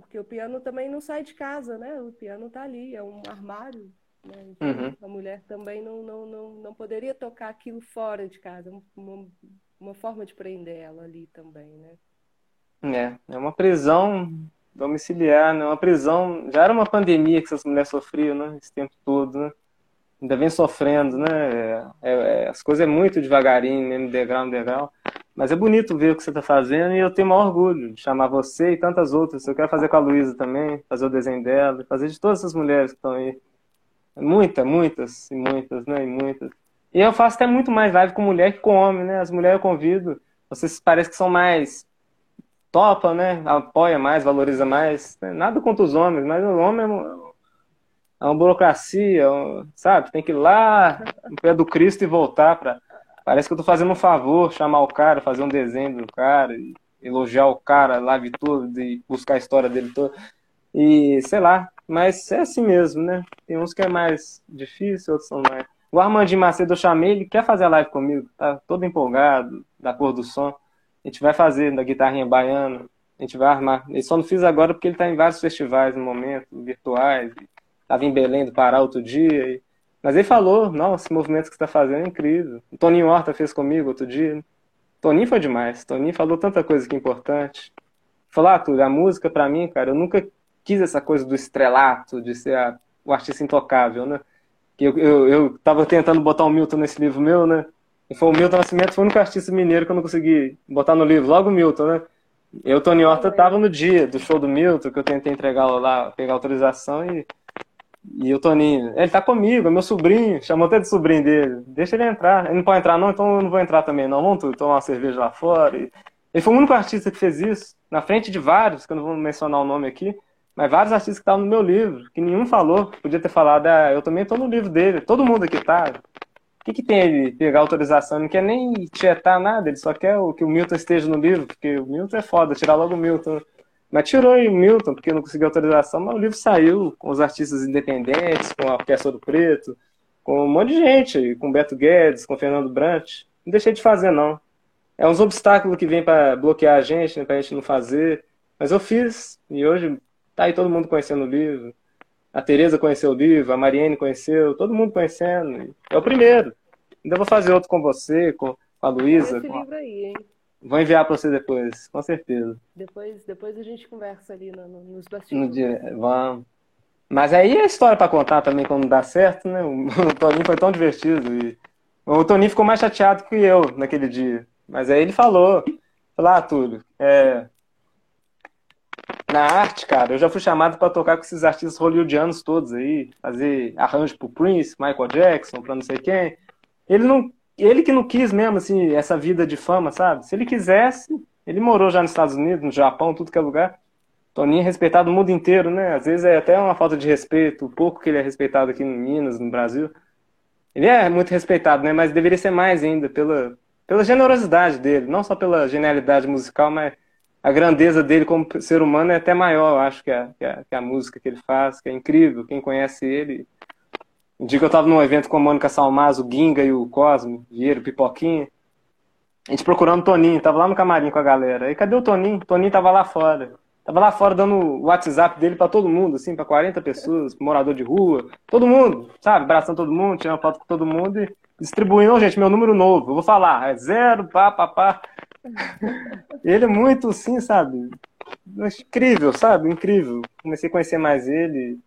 porque o piano também não sai de casa né o piano está ali é um armário né? então, uhum. a mulher também não, não, não, não poderia tocar aquilo fora de casa uma, uma forma de prender ela ali também né é é uma prisão domiciliar né uma prisão já era uma pandemia que essas mulheres sofriam né esse tempo todo né ainda vem sofrendo, né? É, é, as coisas é muito devagarinho, mesmo degrau no degrau. Mas é bonito ver o que você está fazendo e eu tenho maior orgulho de chamar você e tantas outras. Eu quero fazer com a Luísa também, fazer o desenho dela, fazer de todas essas mulheres que estão aí. Muitas, muitas, e muitas, né? E muitas. E eu faço até muito mais live com mulher que com homem, né? As mulheres eu convido. Vocês parecem que são mais topa, né? Apoia mais, valoriza mais. Nada contra os homens, mas o homem é é uma burocracia, sabe? Tem que ir lá no pé do Cristo e voltar para. Parece que eu tô fazendo um favor, chamar o cara, fazer um desenho do cara, elogiar o cara, live tudo e buscar a história dele toda. E sei lá, mas é assim mesmo, né? Tem uns que é mais difícil, outros são mais. O Armandinho Macedo eu chamei, ele quer fazer a live comigo, tá todo empolgado, da cor do som. A gente vai fazer da guitarrinha baiana, a gente vai armar. Ele só não fiz agora porque ele tá em vários festivais no momento, virtuais. Estava em Belém do Pará outro dia. E... Mas ele falou, não, esse movimento que você está fazendo é incrível. O Toninho Horta fez comigo outro dia. Toninho foi demais. Toninho falou tanta coisa que é importante. Falou, ah, Túlio, a música para mim, cara, eu nunca quis essa coisa do estrelato, de ser a, o artista intocável, né? Eu, eu, eu tava tentando botar o Milton nesse livro meu, né? E foi o Milton Nascimento, foi o único artista mineiro que eu não consegui botar no livro. Logo o Milton, né? Eu, Tony Horta, tava no dia do show do Milton, que eu tentei entregar lá, pegar autorização e e o Toninho, ele tá comigo, é meu sobrinho, chamou até de sobrinho dele. Deixa ele entrar. Ele não pode entrar, não, então eu não vou entrar também, não. Vamos tomar uma cerveja lá fora. E... Ele foi o único artista que fez isso, na frente de vários, que eu não vou mencionar o nome aqui, mas vários artistas que estavam no meu livro, que nenhum falou. Podia ter falado, ah, eu também tô no livro dele, todo mundo aqui tá. O que, que tem ele pegar autorização? Ele não quer nem tietar nada, ele só quer que o Milton esteja no livro, porque o Milton é foda, tirar logo o Milton. Mas tirou o Milton, porque não conseguiu autorização, mas o livro saiu com os artistas independentes, com a Orquestra do Preto, com um monte de gente, com Beto Guedes, com Fernando Brant. Não deixei de fazer, não. É uns obstáculos que vêm para bloquear a gente, né, para a gente não fazer. Mas eu fiz, e hoje tá aí todo mundo conhecendo o livro. A Tereza conheceu o livro, a Mariane conheceu, todo mundo conhecendo. É o primeiro. Ainda vou fazer outro com você, com a Luísa. Esse livro aí, hein? Vou enviar para você depois, com certeza. Depois, depois a gente conversa ali no, no, nos bastidores. No dia, vamos. Mas aí é história para contar também quando dá certo, né? O, Toninho foi tão divertido. E... O Toninho ficou mais chateado que eu naquele dia. Mas aí ele falou, falou, ah, Túlio, é... na arte, cara, eu já fui chamado para tocar com esses artistas hollywoodianos todos aí, fazer arranjo pro Prince, Michael Jackson, pra não sei quem. Ele não ele que não quis mesmo, assim, essa vida de fama, sabe? Se ele quisesse, ele morou já nos Estados Unidos, no Japão, tudo que é lugar. Toninho é respeitado no mundo inteiro, né? Às vezes é até uma falta de respeito, o pouco que ele é respeitado aqui em Minas, no Brasil. Ele é muito respeitado, né? Mas deveria ser mais ainda, pela, pela generosidade dele, não só pela genialidade musical, mas a grandeza dele como ser humano é até maior, eu acho, que a, que a, que a música que ele faz, que é incrível. Quem conhece ele um dia que eu tava num evento com a Mônica Salmazo, o Ginga e o Cosmo, Vieira, o Pipoquinha. A gente procurando o Toninho, tava lá no camarim com a galera. Aí cadê o Toninho? O Toninho tava lá fora. Tava lá fora dando o WhatsApp dele para todo mundo, assim, para 40 pessoas, morador de rua, todo mundo, sabe? Abraçando todo mundo, tirando foto com todo mundo e distribuindo, gente, meu número novo, eu vou falar, é zero, pá, pá, pá. Ele é muito, assim, sabe? Incrível, sabe? Incrível. Comecei a conhecer mais ele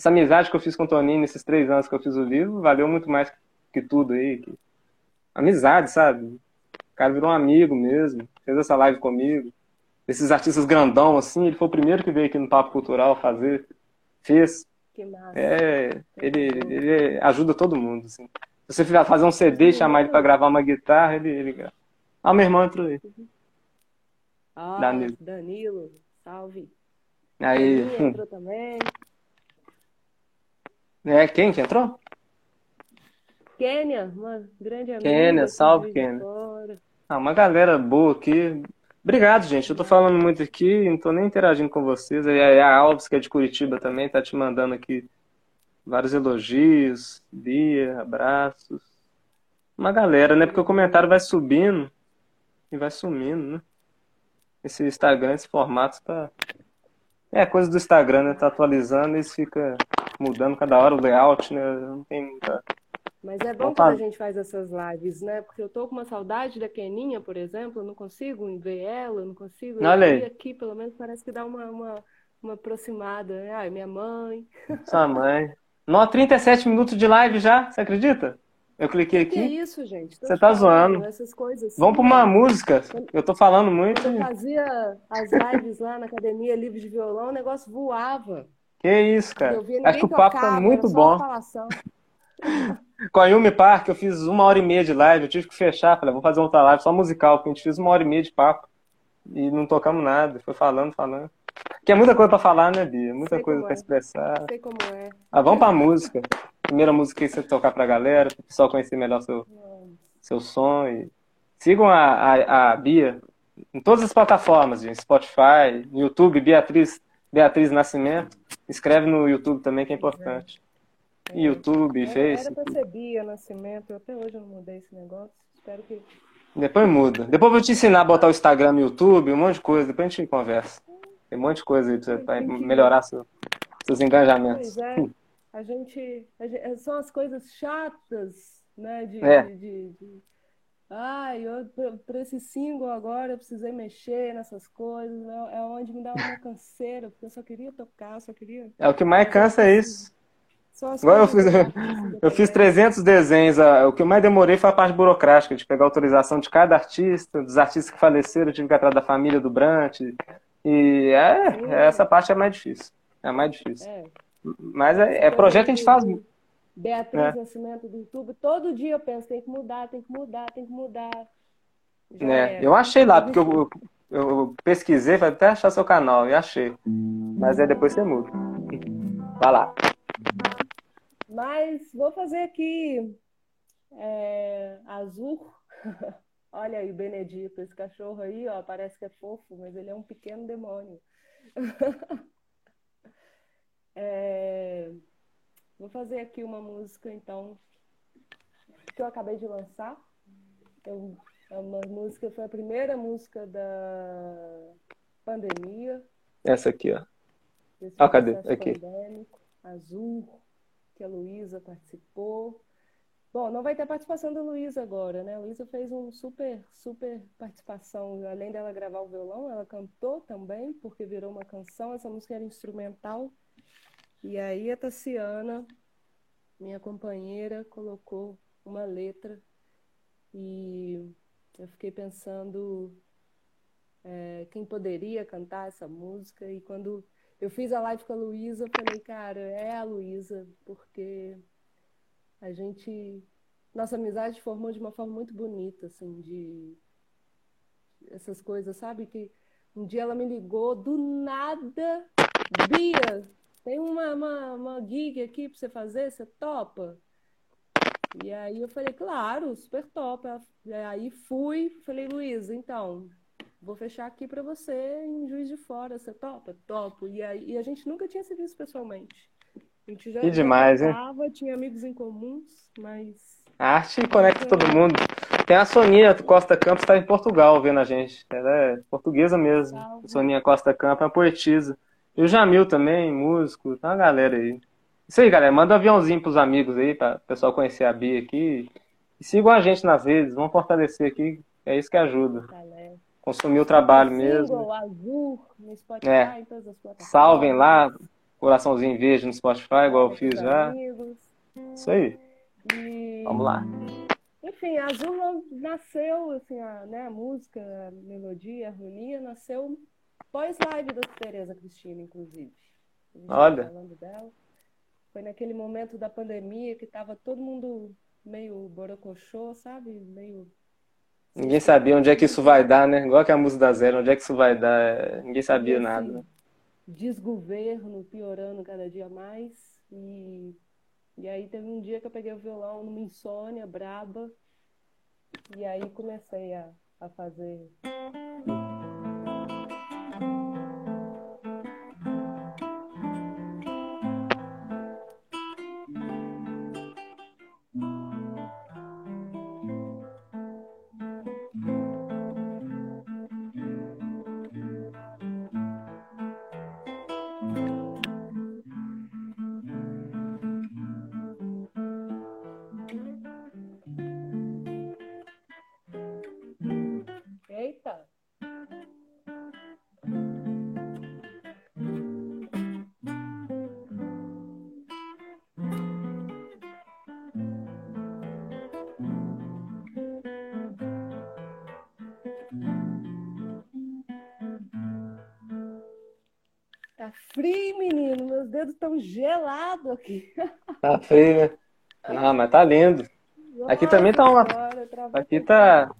essa amizade que eu fiz com o Toninho nesses três anos que eu fiz o livro valeu muito mais que tudo aí. Que... Amizade, sabe? O cara virou um amigo mesmo, fez essa live comigo. Esses artistas grandão, assim, ele foi o primeiro que veio aqui no Papo Cultural fazer, fez. Que massa. É, ele, ele ajuda todo mundo, assim. Se você fazer um CD e chamar ele para gravar uma guitarra, ele, ele grava. Ah, meu irmão entrou aí. Ah, Danilo. Danilo, salve. Aí. Danilo entrou também. É, quem que entrou? Kênia, uma grande amiga. Kênia, salve Kênia. Ah, uma galera boa aqui. Obrigado, gente. Eu tô falando muito aqui, não tô nem interagindo com vocês. E a Alves, que é de Curitiba também, tá te mandando aqui vários elogios. Bia, abraços. Uma galera, né? Porque o comentário vai subindo e vai sumindo, né? Esse Instagram, esse formato tá. É coisa do Instagram, né? Tá atualizando e isso fica mudando cada hora o layout, né? Não tem muita. Mas é bom quando a gente faz essas lives, né? Porque eu tô com uma saudade da Keninha, por exemplo, eu não consigo ver ela, eu não consigo. Olha aí. aqui, pelo menos, parece que dá uma, uma, uma aproximada. Né? Ai, minha mãe. Sua mãe. Nó, 37 minutos de live já, você acredita? Eu cliquei aqui. Que isso, gente? Tô Você tá zoando. Essas coisas Vamos pra uma música. Eu tô falando muito. Quando eu fazia as lives lá na academia livre de violão, o negócio voava. Que isso, cara. Acho que o papo tá muito bom. Com a Yumi Park, eu fiz uma hora e meia de live, eu tive que fechar, falei, vou fazer outra live só musical, porque a gente fez uma hora e meia de papo e não tocamos nada, foi falando, falando. Que é muita coisa pra falar, né, Bia? Muita Sei coisa pra é. expressar. Sei como é. Ah, vamos pra música. Primeira música que você tocar pra galera, para o pessoal conhecer melhor seu, seu som. E... Sigam a, a, a Bia em todas as plataformas, gente. Spotify, YouTube, Beatriz, Beatriz Nascimento. Escreve no YouTube também, que é importante. É. YouTube, era, Facebook. Era pra ser Bia Nascimento, até hoje eu não mudei esse negócio. Espero que. Depois muda. Depois eu vou te ensinar a botar o Instagram no YouTube, um monte de coisa. Depois a gente conversa. Tem um monte de coisa aí pra, você, pra melhorar seu, seus engajamentos. Pois é. A gente, a gente, São as coisas chatas, né? De, é. de, de, de... Ai, para esse single agora eu precisei mexer nessas coisas. É, é onde me dá uma canseira, porque eu só queria tocar, só queria. É o que mais cansa é isso. Igual eu fiz, eu fiz 300 desenhos. O que eu mais demorei foi a parte burocrática, de pegar autorização de cada artista, dos artistas que faleceram, eu tive que ir atrás da família do Brant. E é, essa parte é mais difícil. É a mais difícil. É. Mas é, é projeto que a gente faz. Beatriz é. Nascimento do YouTube, todo dia eu penso, tem que mudar, tem que mudar, tem que mudar. É, eu achei lá, porque eu, eu, eu pesquisei, vai até achar seu canal, e achei. Mas aí depois você muda. Vai lá. Mas vou fazer aqui é, azul. Olha aí, Benedito, esse cachorro aí, ó, parece que é fofo, mas ele é um pequeno demônio. É... Vou fazer aqui uma música, então, que eu acabei de lançar. Eu, é uma música, foi a primeira música da pandemia. Essa aqui, ó. Ah, cadê? Aqui. Pandêmico. Azul, que a Luísa participou. Bom, não vai ter participação da Luísa agora, né? A Luísa fez um super, super participação. Além dela gravar o violão, ela cantou também, porque virou uma canção. Essa música era instrumental. E aí a Tassiana, minha companheira, colocou uma letra. E eu fiquei pensando é, quem poderia cantar essa música. E quando eu fiz a live com a Luísa, falei, cara, é a Luísa, porque a gente nossa amizade formou de uma forma muito bonita assim de essas coisas sabe que um dia ela me ligou do nada Bia tem uma, uma, uma gig aqui para você fazer você topa e aí eu falei claro super topa aí fui falei Luísa então vou fechar aqui para você em Juiz de Fora você topa topo e aí e a gente nunca tinha se visto pessoalmente a gente já, demais, tava, hein? tinha amigos em comuns, mas. A arte conecta todo mundo. Tem a Soninha Costa Campos, está em Portugal vendo a gente. Ela é portuguesa mesmo. Legal. Soninha Costa Campos é uma poetisa. E o Jamil também, músico, tá uma galera aí. Isso aí, galera. Manda um aviãozinho pros amigos aí, para o pessoal conhecer a Bia aqui. E sigam a gente nas redes, vamos fortalecer aqui. É isso que ajuda. Consumir o trabalho mesmo. Azul, no Spotify, é. Salvem lá, coraçãozinho verde no Spotify, igual eu fiz já. Isso aí. E... Vamos lá. Enfim, a Azul nasceu, assim, a, né, a música, a melodia, a harmonia, nasceu pós-live da Tereza Cristina, inclusive. Olha. Falando dela. Foi naquele momento da pandemia que tava todo mundo meio borocochô, sabe? Meio. Ninguém sabia onde é que isso vai dar, né? Igual que a música da Zero, onde é que isso vai dar. Ninguém sabia esse nada. Desgoverno piorando cada dia mais. E e aí teve um dia que eu peguei o violão numa insônia braba. E aí comecei a, a fazer. Frio, menino. Meus dedos estão gelados aqui. Tá frio, né? Não, mas tá lindo. Nossa, aqui também tá uma. Aqui tá.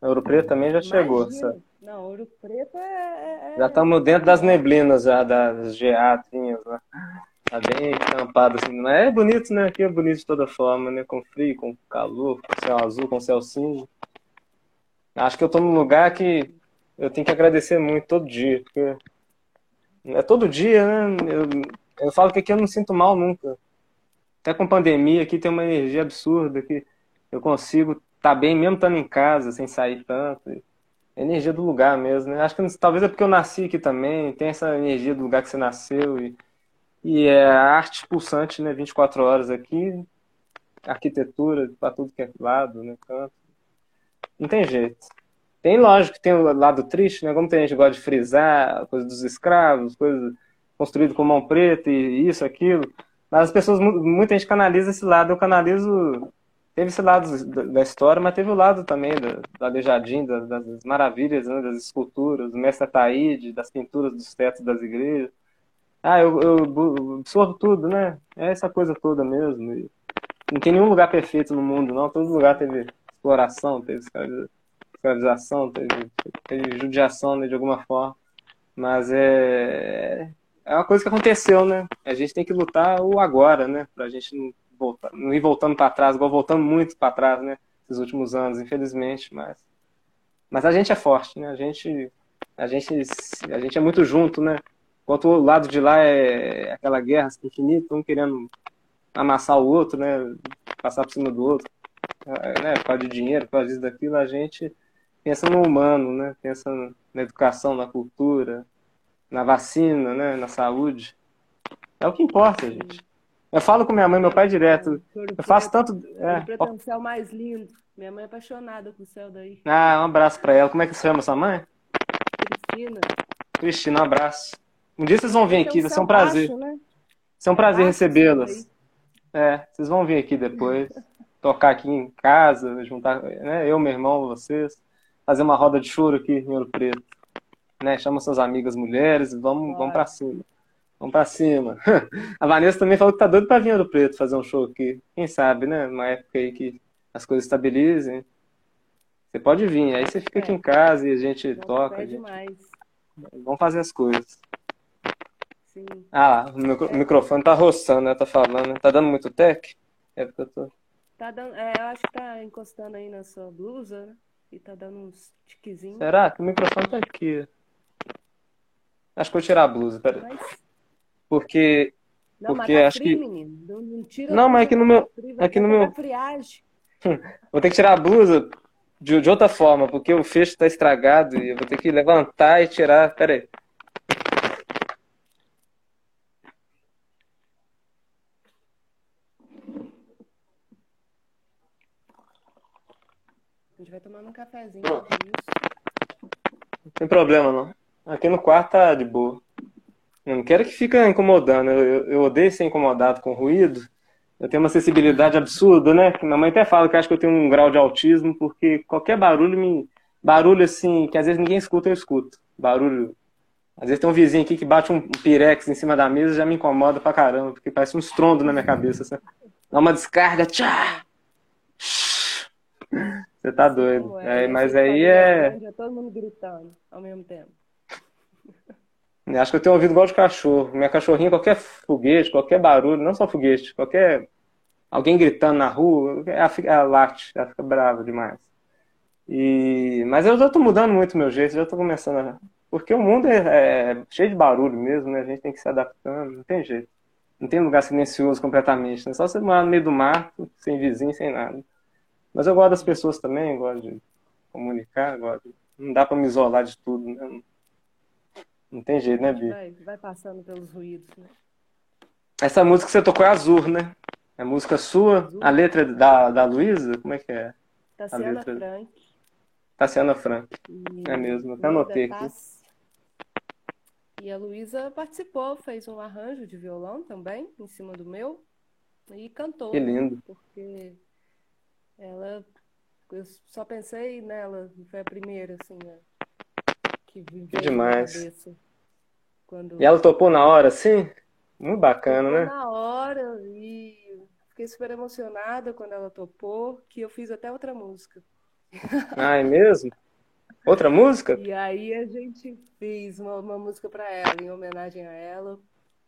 Ouro Preto também já chegou. Sabe? Não, Ouro Preto é. é... é já estamos dentro das neblinas, já, das geatinhas, né? Tá bem tampado assim. Mas é bonito, né? Aqui é bonito de toda forma, né? Com frio, com calor, com céu azul, com céu cinza. Acho que eu tô num lugar que eu tenho que agradecer muito todo dia, porque é todo dia, né? Eu, eu falo que aqui eu não sinto mal nunca. Até com pandemia aqui tem uma energia absurda que eu consigo estar tá bem mesmo estando em casa, sem sair tanto. É energia do lugar mesmo, né? Acho que talvez é porque eu nasci aqui também, tem essa energia do lugar que você nasceu e, e é arte pulsante, né? 24 horas aqui, arquitetura para tudo que é lado, né? Canto. Não tem jeito. Tem, lógico, que tem o lado triste, né? Como tem gente que gosta de frisar, coisa dos escravos, coisa construída com mão preta e isso, aquilo. Mas as pessoas, muita gente canaliza esse lado. Eu canalizo. Teve esse lado da história, mas teve o lado também do, do das, das maravilhas, né? das esculturas, do mestre Ataíde, das pinturas dos tetos das igrejas. Ah, eu, eu absorvo tudo, né? É essa coisa toda mesmo. E não tem nenhum lugar perfeito no mundo, não. Todo lugar teve exploração, teve escravização, teve, teve judiação né, de alguma forma. Mas é, é uma coisa que aconteceu, né? A gente tem que lutar o agora, né? Pra gente não, voltar, não ir voltando para trás, igual voltando muito para trás, né? Esses últimos anos, infelizmente. Mas, mas a gente é forte, né? A gente, a gente, a gente é muito junto, né? Enquanto o lado de lá é aquela guerra infinita, um querendo amassar o outro, né? Passar por cima do outro, né? Por causa de dinheiro, por causa disso, daquilo, a gente pensa no humano, né? Pensa na educação, na cultura, na vacina, né? Na saúde. É o que importa, gente. Eu falo com minha mãe meu pai direto. Eu faço tanto. É. É um céu mais lindo. Minha mãe é apaixonada com o céu daí. Ah, um abraço pra ela. Como é que se chama sua mãe? Cristina. Cristina, um abraço. Um dia vocês vão vir aqui, vai ser um prazer. Baixo, né? Vai um prazer recebê-las. É, vocês vão vir aqui depois, tocar aqui em casa, juntar, né, eu, meu irmão, vocês, fazer uma roda de choro aqui em Ouro Preto. Né, chama suas amigas mulheres e vamos, vamos pra cima. Vamos pra cima. A Vanessa também falou que tá doido pra vir Ouro Preto fazer um show aqui. Quem sabe, né? Uma época aí que as coisas estabilizem. Você pode vir, aí você fica aqui em casa e a gente Não toca. A gente... Vamos fazer as coisas. Sim. Ah, o microfone tá roçando, né? Tá falando. Né? Tá dando muito tech? É porque eu tô. Tá dando, é, eu acho que tá encostando aí na sua blusa, né? E tá dando uns tiquezinhos. Será? Que o microfone tá aqui. Acho que eu vou tirar a blusa, peraí. Mas... Porque. Não, porque mas tá acho frio, que. menino. Não, não, tira não mas aqui no meu. Tá aqui no meu. Friagem. vou ter que tirar a blusa de, de outra forma, porque o fecho tá estragado e eu vou ter que levantar e tirar. Peraí. Vai tomando um cafezinho. Não tem problema, não. Aqui no quarto tá de boa. Eu não quero que fique incomodando. Eu, eu, eu, odeio ser incomodado com ruído. Eu tenho uma sensibilidade absurda, né? Minha mãe até fala que acha que eu tenho um grau de autismo, porque qualquer barulho me. Barulho assim, que às vezes ninguém escuta, eu escuto. Barulho. Às vezes tem um vizinho aqui que bate um pirex em cima da mesa já me incomoda pra caramba, porque parece um estrondo na minha cabeça. Assim. Dá uma descarga, tchá! Você tá doido. É, mas aí é. é. Todo mundo gritando ao mesmo tempo. Acho que eu tenho ouvido igual de cachorro. Minha cachorrinha, qualquer foguete, qualquer barulho, não só foguete, qualquer. Alguém gritando na rua, ela, fica, ela late, ela fica brava demais. E... Mas eu já tô mudando muito meu jeito, já tô começando a. Porque o mundo é, é cheio de barulho mesmo, né? A gente tem que se adaptando, não tem jeito. Não tem lugar silencioso completamente, né? Só você morar no meio do mato, sem vizinho, sem nada. Mas eu gosto das pessoas também, gosto de comunicar, gosto. Não dá para me isolar de tudo, né? Não tem jeito, né, Bi? Vai, vai passando pelos ruídos, né? Essa música que você tocou é Azul, né? É música sua, Azul. a letra da, da Luísa, como é que é? Tassiana letra... Frank. Tassiana Frank. E... É mesmo, até anotei aqui. E a Luísa participou, fez um arranjo de violão também, em cima do meu, e cantou. Que lindo. Porque ela, eu só pensei nela, foi a primeira, assim, né, que veio que demais. na cabeça. Quando... E ela topou na hora, sim? Muito bacana, topou né? na hora e fiquei super emocionada quando ela topou, que eu fiz até outra música. Ah, é mesmo? Outra música? E aí a gente fez uma, uma música para ela, em homenagem a ela.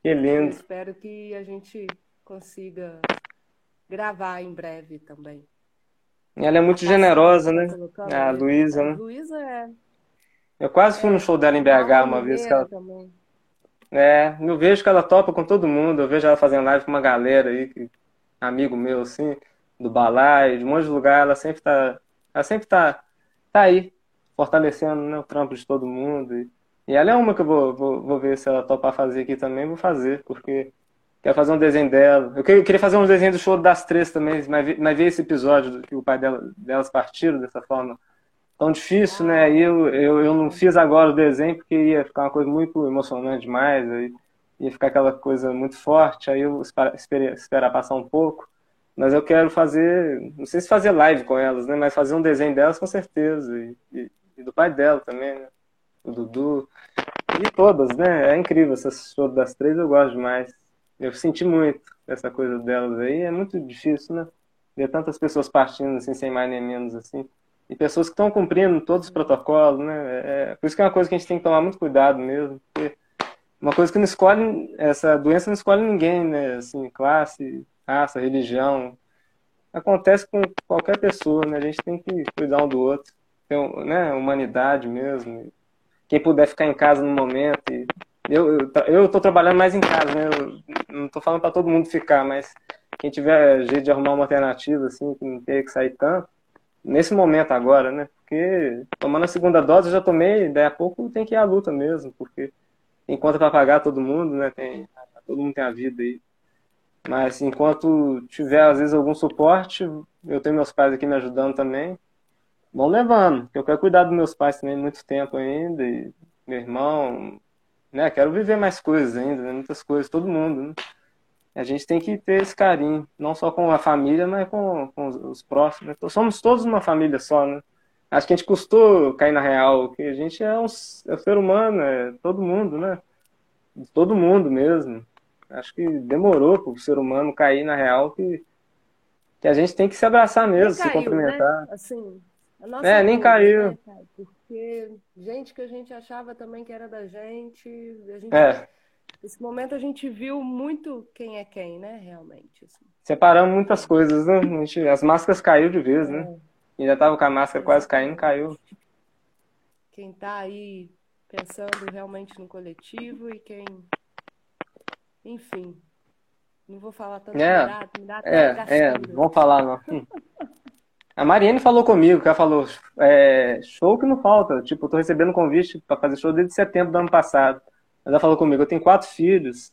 Que lindo. Eu espero que a gente consiga gravar em breve também. Ela é muito generosa, né? A Luísa, né? Luísa é. Eu quase fui no show dela em BH uma vez. Que ela... É, eu vejo que ela topa com todo mundo. Eu vejo ela fazendo live com uma galera aí, que... amigo meu, assim, do balai, de um monte de lugar. Ela sempre tá. Ela sempre tá, tá aí, fortalecendo né, o trampo de todo mundo. E, e ela é uma que eu vou, vou, vou ver se ela topar fazer aqui também, vou fazer, porque Quero fazer um desenho dela. Eu queria fazer um desenho do show das três também, mas, mas ver esse episódio que o pai dela, delas partiram dessa forma tão difícil, né? Aí eu, eu, eu não fiz agora o desenho porque ia ficar uma coisa muito emocionante demais, aí ia ficar aquela coisa muito forte, aí eu esperei, esperar passar um pouco. Mas eu quero fazer, não sei se fazer live com elas, né? Mas fazer um desenho delas com certeza. E, e, e do pai dela também, né? O Dudu. E todas, né? É incrível essas shows das três, eu gosto demais. Eu senti muito essa coisa delas aí. É muito difícil, né? Ver tantas pessoas partindo assim, sem mais nem menos, assim. E pessoas que estão cumprindo todos os protocolos, né? É, por isso que é uma coisa que a gente tem que tomar muito cuidado mesmo. Porque uma coisa que não escolhe, essa doença não escolhe ninguém, né? Assim, classe, raça, religião. Acontece com qualquer pessoa, né? A gente tem que cuidar um do outro. Ter, né? Humanidade mesmo. Quem puder ficar em casa no momento e eu, eu, tô trabalhando mais em casa, né? Eu não tô falando para todo mundo ficar, mas quem tiver jeito de arrumar uma alternativa, assim, que não tenha que sair tanto, nesse momento agora, né? Porque tomando a segunda dose eu já tomei, daí a pouco tem que ir à luta mesmo, porque conta para pagar todo mundo, né? Tem todo mundo tem a vida aí. Mas enquanto tiver, às vezes, algum suporte, eu tenho meus pais aqui me ajudando também. Vão levando, porque eu quero cuidar dos meus pais também muito tempo ainda, e meu irmão, né? Quero viver mais coisas ainda, né? muitas coisas, todo mundo, né? A gente tem que ter esse carinho, não só com a família, mas com, com os próximos. Né? Então, somos todos uma família só, né? Acho que a gente custou cair na real, que a gente é um, é um ser humano, é todo mundo, né? Todo mundo mesmo. Acho que demorou para o ser humano cair na real que, que a gente tem que se abraçar mesmo, se caiu, né? cumprimentar. Né? Assim, é, nem caiu. Né, Porque gente que a gente achava também que era da gente, a gente é. Nesse momento a gente viu muito quem é quem, né? Realmente. Assim. Separamos muitas coisas, né? Gente, as máscaras caiu de vez, né? é. né? Ainda tava com a máscara quase caindo, caiu. Quem tá aí pensando realmente no coletivo e quem. Enfim. Não vou falar tanto é, me dá, me dá é, é, vamos falar não. A Mariane falou comigo, que ela falou, é, show que não falta. Tipo, eu tô recebendo convite para fazer show desde setembro do ano passado. Ela falou comigo, eu tenho quatro filhos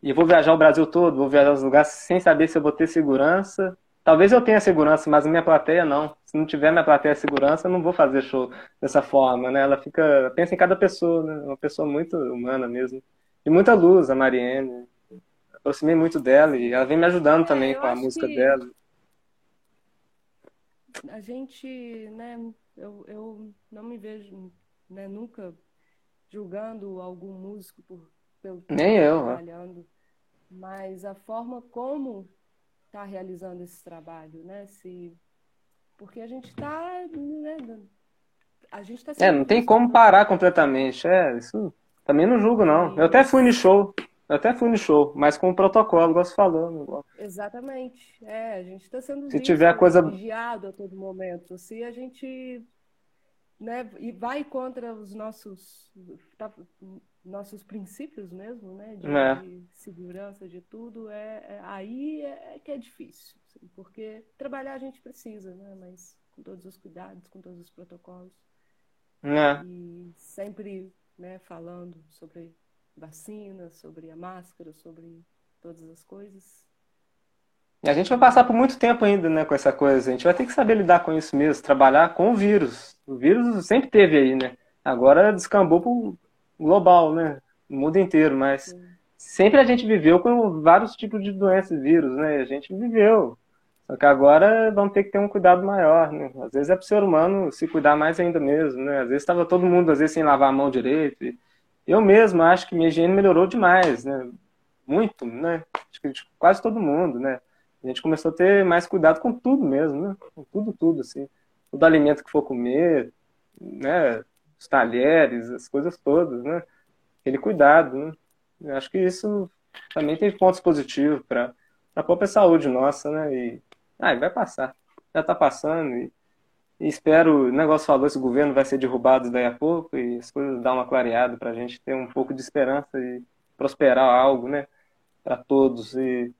e vou viajar o Brasil todo, vou viajar os lugares sem saber se eu vou ter segurança. Talvez eu tenha segurança, mas minha plateia não. Se não tiver minha plateia segurança, eu não vou fazer show dessa forma, né? Ela fica, pensa em cada pessoa, né? Uma pessoa muito humana mesmo. E muita luz, a Mariene. Aproximei muito dela e ela vem me ajudando é, também com a música dela. A gente, né, eu, eu não me vejo, né, nunca julgando algum músico por, pelo que Nem eu, né? trabalhando, mas a forma como está realizando esse trabalho, né? Se porque a gente está, né? A gente está. É, não tem como parar completamente. É, isso também não julgo não. Eu até fui no show. Eu até fui no show, mas com o protocolo, igual você falou. Exatamente. É, a gente está sendo Se tiver coisa... vigiado a todo momento. Se a gente né, e vai contra os nossos tá, nossos princípios mesmo, né, de, é. de segurança de tudo, é, é aí é, é, que é difícil, assim, porque trabalhar a gente precisa, né, mas com todos os cuidados, com todos os protocolos é. e sempre, né, falando sobre vacina, sobre a máscara, sobre todas as coisas, e a gente vai passar por muito tempo ainda, né, com essa coisa. A gente vai ter que saber lidar com isso mesmo, trabalhar com o vírus. O vírus sempre teve aí, né? Agora descambou pro global, né? O mundo inteiro, mas Sim. sempre a gente viveu com vários tipos de doenças e vírus, né? A gente viveu. Só que agora vamos ter que ter um cuidado maior, né? Às vezes é para o ser humano se cuidar mais ainda mesmo, né? Às vezes estava todo mundo, às vezes, sem lavar a mão direito. Eu mesmo acho que minha higiene melhorou demais, né? Muito, né? Acho que quase todo mundo, né? a gente começou a ter mais cuidado com tudo mesmo, né? Com tudo, tudo, assim. Todo alimento que for comer, né? Os talheres, as coisas todas, né? Aquele cuidado, né? Eu acho que isso também tem pontos positivos para a própria saúde nossa, né? E ah, vai passar. Já está passando e, e, espero, o negócio falou, esse governo vai ser derrubado daí a pouco e as coisas dar uma clareada para a gente ter um pouco de esperança e prosperar algo, né? Para todos e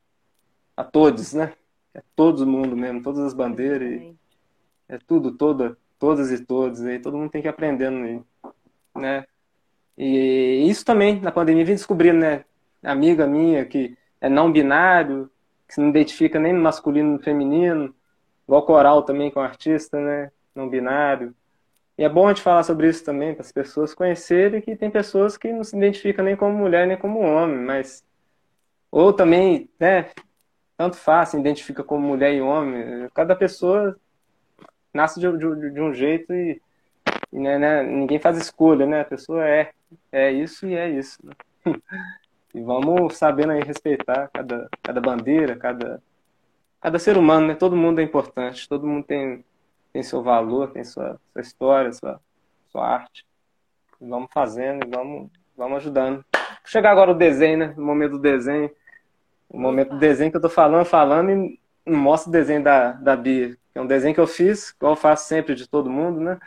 a todos, né? É todo mundo mesmo, todas as bandeiras. E é tudo, toda, todas e todos. E todo mundo tem que ir aprendendo né? E isso também, na pandemia, vim descobrindo, né? Amiga minha que é não binário, que se não identifica nem no masculino no feminino, igual coral também, com é um artista, né? Não binário. E é bom a gente falar sobre isso também, para as pessoas conhecerem que tem pessoas que não se identificam nem como mulher nem como homem, mas. Ou também, né? tanto faz, se identifica como mulher e homem. Cada pessoa nasce de, de, de um jeito e, e né, né, ninguém faz escolha, né? A pessoa é, é isso e é isso. Né? E vamos sabendo aí respeitar cada, cada bandeira, cada, cada ser humano, né? Todo mundo é importante, todo mundo tem, tem seu valor, tem sua, sua história, sua, sua arte. Vamos fazendo vamos, vamos ajudando. Chegar agora o desenho, né? O momento do desenho. O momento do desenho que eu tô falando, falando e mostro o desenho da, da Bia. É um desenho que eu fiz, igual eu faço sempre de todo mundo, né?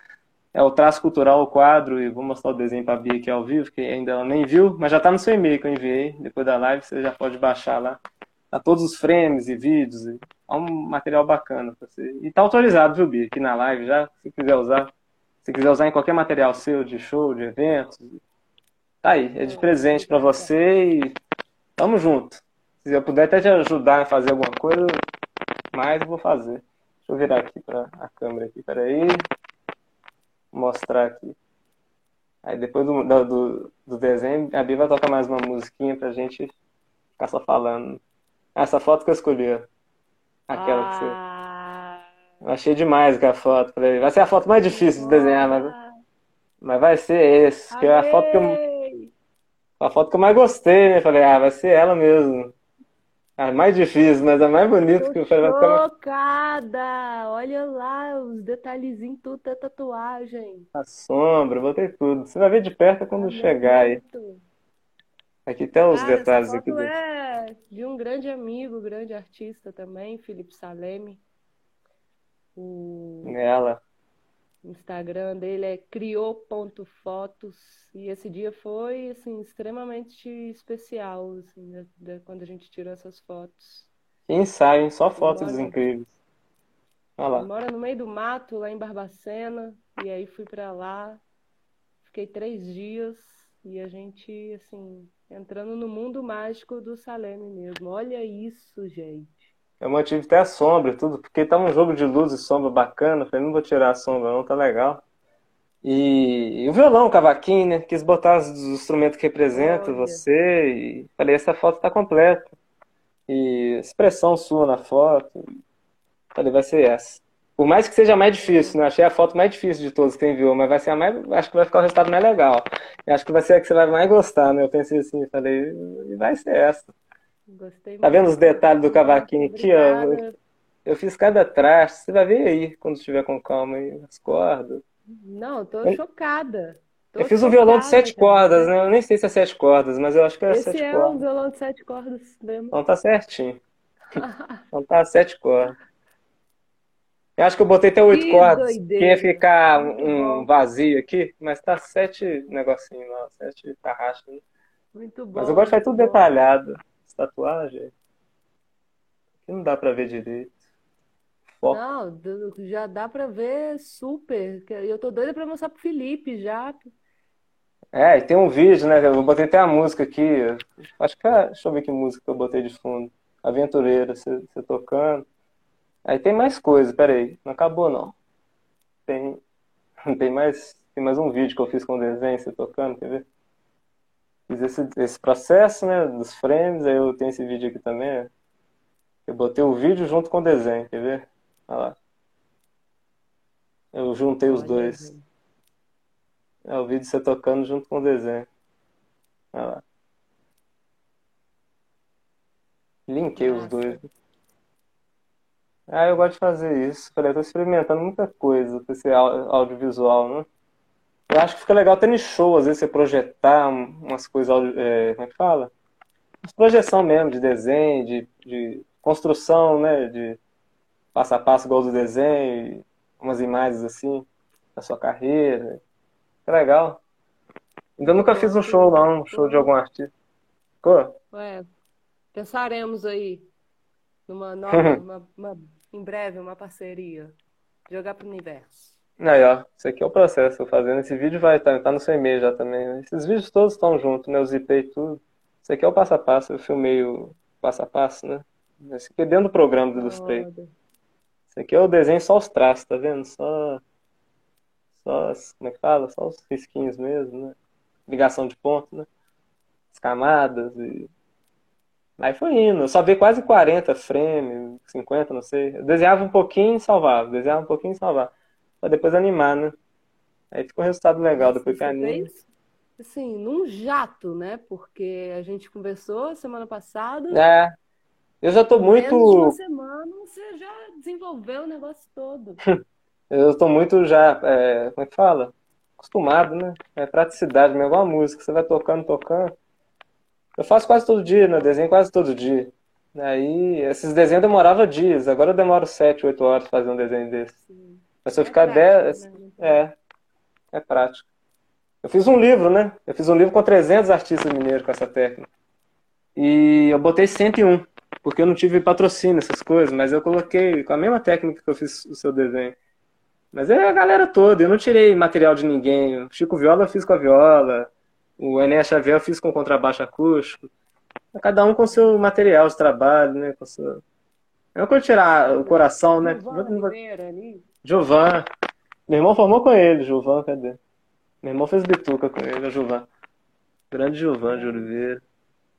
É o traço cultural, o quadro, e vou mostrar o desenho para a Bia aqui ao vivo, que ainda ela nem viu, mas já está no seu e-mail que eu enviei. Depois da live você já pode baixar lá. Tá todos os frames e vídeos. E é um material bacana para você. E tá autorizado, viu, Bia? Aqui na live já, se quiser usar. Se quiser usar em qualquer material seu, de show, de eventos. Tá aí, é de presente para você e tamo junto. Se eu puder até te ajudar a fazer alguma coisa, mais vou fazer. Deixa eu virar aqui para a câmera aqui, peraí. Mostrar aqui. Aí depois do, do, do desenho, a Bia vai tocar mais uma musiquinha pra gente ficar só falando. Essa foto que eu escolhi, Aquela ah. que você. Ah. Eu achei demais aquela foto. Falei, vai ser a foto mais difícil de desenhar, mas, mas vai ser esse. Que é a foto que eu. A foto que eu mais gostei, né? Falei, ah, vai ser ela mesmo. A mais difícil, mas a mais bonita que eu falei. Chocada! Olha lá os detalhezinhos, tudo da tatuagem. A sombra, botei tudo. Você vai ver de perto quando tá chegar aí. Aqui tem os detalhes aqui. É de um grande amigo, grande artista também, Felipe Saleme. O... Ela. Instagram dele é criou.fotos e esse dia foi assim extremamente especial assim, de, de, quando a gente tirou essas fotos. Que ensaio, só fotos mora, incríveis. Olha lá. Mora no meio do mato, lá em Barbacena, e aí fui para lá, fiquei três dias e a gente assim entrando no mundo mágico do Saleme mesmo. Olha isso, gente. Eu mantive até a sombra tudo, porque tá um jogo de luz e sombra bacana. Falei, não vou tirar a sombra, não, tá legal. E, e o violão, o cavaquinho, né? Quis botar os instrumentos que representam Olha. você. E falei, essa foto tá completa. E expressão sua na foto. Falei, vai ser essa. Por mais que seja mais difícil, né? Achei a foto mais difícil de todos que enviou, mas vai ser a mais. Acho que vai ficar o resultado mais legal. Acho que vai ser a que você vai mais gostar, né? Eu pensei assim, falei, e vai ser essa. Gostei tá vendo os detalhes do cavaquinho aqui, ó? Eu fiz cada traste, você vai ver aí, quando estiver com calma aí, as cordas. Não, tô eu... chocada. Tô eu fiz um violão de sete cara. cordas, né? Eu nem sei se é sete cordas, mas eu acho que é Esse sete é cordas. Esse é um violão de sete cordas mesmo. Então tá certinho. então tá sete cordas. Eu acho que eu botei até oito cordas, que ia ficar um, vazio aqui, mas tá sete negocinhos lá, sete tarraxas. Né? Muito bom. Mas eu gosto de fazer tudo bom. detalhado tatuagem. Aqui não dá pra ver direito. Foco. Não, já dá pra ver super. Eu tô doida pra mostrar pro Felipe já. É, e tem um vídeo, né? Eu botei até a música aqui. Acho que é, deixa eu ver que música que eu botei de fundo. Aventureira, você tocando. Aí tem mais coisa, peraí. Não acabou não. Tem, tem mais, tem mais um vídeo que eu fiz com o desenho, você tocando, quer ver? fiz esse, esse processo, né, dos frames, aí eu tenho esse vídeo aqui também. Eu botei o vídeo junto com o desenho, quer ver? Olha lá. Eu juntei os dois. É o vídeo você tocando junto com o desenho. Olha lá. Linkei os dois. Ah, eu gosto de fazer isso. Falei, eu tô experimentando muita coisa com esse audiovisual, né? Eu acho que fica legal até no show, às vezes você projetar umas coisas, é, como é que fala? Projeção mesmo, de desenho, de, de construção, né? De passo a passo igual do desenho, umas imagens assim, da sua carreira. Que legal. Ainda nunca fiz um show não, um show de algum artista. Ficou? Ué, pensaremos aí numa nova, uma, uma, em breve, uma parceria. Jogar pro universo. Aí, ó, isso aqui é o processo, eu fazendo. Esse vídeo vai estar tá, tá no seu e-mail já também. Né? Esses vídeos todos estão juntos, né? Eu zipei tudo. Isso aqui é o passo a passo, eu filmei o passo a passo, né? Esse aqui é dentro do programa do Illustrator. Esse aqui é o desenho só os traços, tá vendo? Só. Só. Como é que fala? Só os risquinhos mesmo, né? Ligação de ponto, né? As camadas e. Aí foi indo. Eu só vi quase 40 frames, 50, não sei. Eu desenhava um pouquinho e salvava. Desenhava um pouquinho e salvava pra depois animar, né? Aí ficou um resultado legal depois que anima. Assim, num jato, né? Porque a gente conversou semana passada. É. Eu já tô muito. Uma semana você já desenvolveu o negócio todo. eu tô muito já, é, como é que fala? Acostumado, né? É praticidade, mesmo igual a música. Você vai tocando, tocando. Eu faço quase todo dia, né? Desenho quase todo dia. Aí, esses desenhos demoravam dias. Agora eu demoro 7, 8 horas fazer um desenho desse. Sim. Mas se eu é ficar 10. Né? É, é prático. Eu fiz um livro, né? Eu fiz um livro com 300 artistas mineiros com essa técnica. E eu botei 101, porque eu não tive patrocínio, essas coisas, mas eu coloquei com a mesma técnica que eu fiz o seu desenho. Mas é a galera toda, eu não tirei material de ninguém. O Chico Viola eu fiz com a viola, o Enéas Xavier eu fiz com contrabaixo acústico. Cada um com seu material de trabalho, né? Com seu... Eu não vou tirar o coração, né? Giovan. Meu irmão formou com ele, Giovan, cadê? Meu irmão fez bituca com ele, o Giovan. Grande Giovan de Oliveira.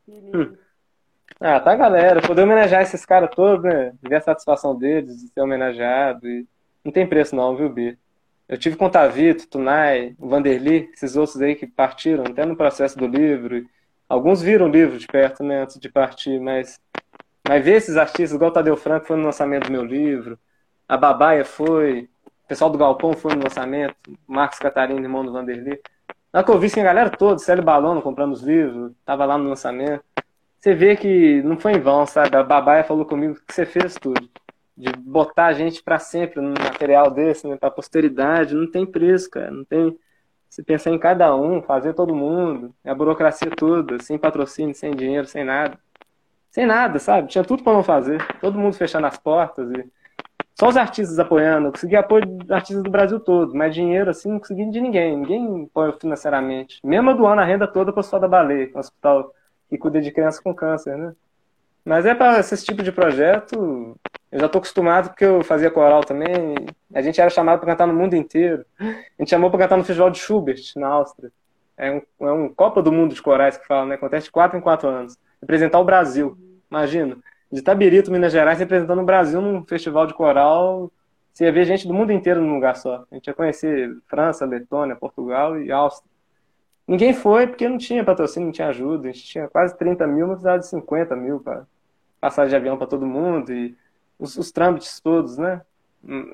Hum. Ah, tá galera. Poder homenagear esses caras todos, né? Ver a satisfação deles de ser homenageado. E... Não tem preço não, viu, Bi? Eu tive com o Tavito, Tunai, Vanderly, esses outros aí que partiram, até no processo do livro. Alguns viram o livro de perto, né, antes de partir, mas, mas ver esses artistas, igual o Tadeu Franco foi no lançamento do meu livro, a Babaia foi, o pessoal do Galpão foi no lançamento, Marcos Catarina, irmão do Vanderly. Na que eu vi, assim, a galera toda, Célio comprando os livros, tava lá no lançamento. Você vê que não foi em vão, sabe? A Babaia falou comigo que você fez tudo de botar a gente para sempre num material desse, né, para posteridade, não tem preço, cara, não tem se pensar em cada um, fazer todo mundo, a burocracia toda, sem patrocínio, sem dinheiro, sem nada. Sem nada, sabe? Tinha tudo para não fazer. Todo mundo fechando as portas e só os artistas apoiando. Eu consegui apoio de artistas do Brasil todo, mas dinheiro assim não consegui de ninguém. Ninguém apoia financeiramente. Mesmo doando a renda toda para o Hospital da Baleia, um hospital que cuida de crianças com câncer, né? Mas é para esse tipo de projeto, eu já estou acostumado porque eu fazia coral também. A gente era chamado para cantar no mundo inteiro. A gente chamou para cantar no Festival de Schubert, na Áustria. É um, é um Copa do Mundo de Corais que fala, né? Acontece de quatro em quatro anos. Representar o Brasil. Imagina. De Tabirito, Minas Gerais, representando o Brasil num festival de coral. Você ia ver gente do mundo inteiro num lugar só. A gente ia conhecer França, Letônia, Portugal e Áustria. Ninguém foi porque não tinha patrocínio, não tinha ajuda. A gente tinha quase 30 mil, mas precisava de 50 mil para passagem de avião para todo mundo. E os, os trâmites todos, né?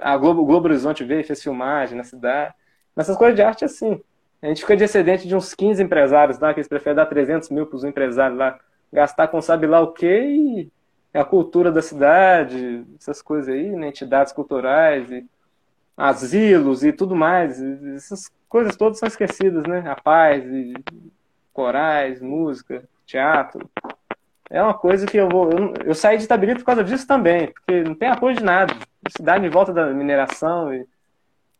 A Globo, o Globo Horizonte veio, fez filmagem na cidade. Mas essas coisas de arte, assim. A gente fica de excedente de uns 15 empresários lá, que eles preferem dar 300 mil para os empresários lá, gastar com sabe lá o quê e a cultura da cidade, essas coisas aí, né? entidades culturais, e asilos e tudo mais. Essas coisas todas são esquecidas, né? A paz, e corais, música, teatro é uma coisa que eu vou. Eu, eu saí de Itabirito por causa disso também, porque não tem apoio de nada. Cidade em volta da mineração e,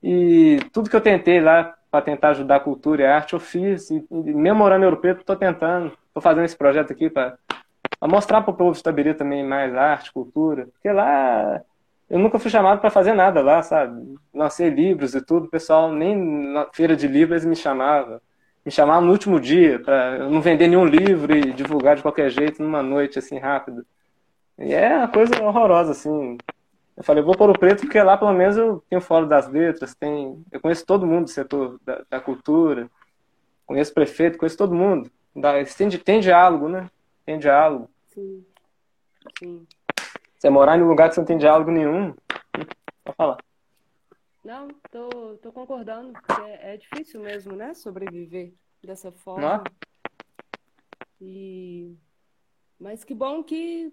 e tudo que eu tentei lá para tentar ajudar a cultura e a arte, eu fiz. E, e mesmo morando em Ouro Preto, estou tentando. Estou fazendo esse projeto aqui para mostrar para o povo de Itabirito também mais arte, cultura. Porque lá eu nunca fui chamado para fazer nada lá, sabe? Lancei livros e tudo, o pessoal nem na feira de livros me chamava me chamaram no último dia para não vender nenhum livro e divulgar de qualquer jeito numa noite assim rápida. E é uma coisa horrorosa assim. Eu falei, vou para o preto porque lá pelo menos eu tenho fora das letras, tem, eu conheço todo mundo do setor da, da cultura, conheço prefeito, conheço todo mundo. Tem, tem diálogo, né? Tem diálogo. Sim. Sim. Você morar em um lugar que você não tem diálogo nenhum, pode falar. Não, tô, tô concordando, porque é, é difícil mesmo, né? Sobreviver dessa forma. E... Mas que bom que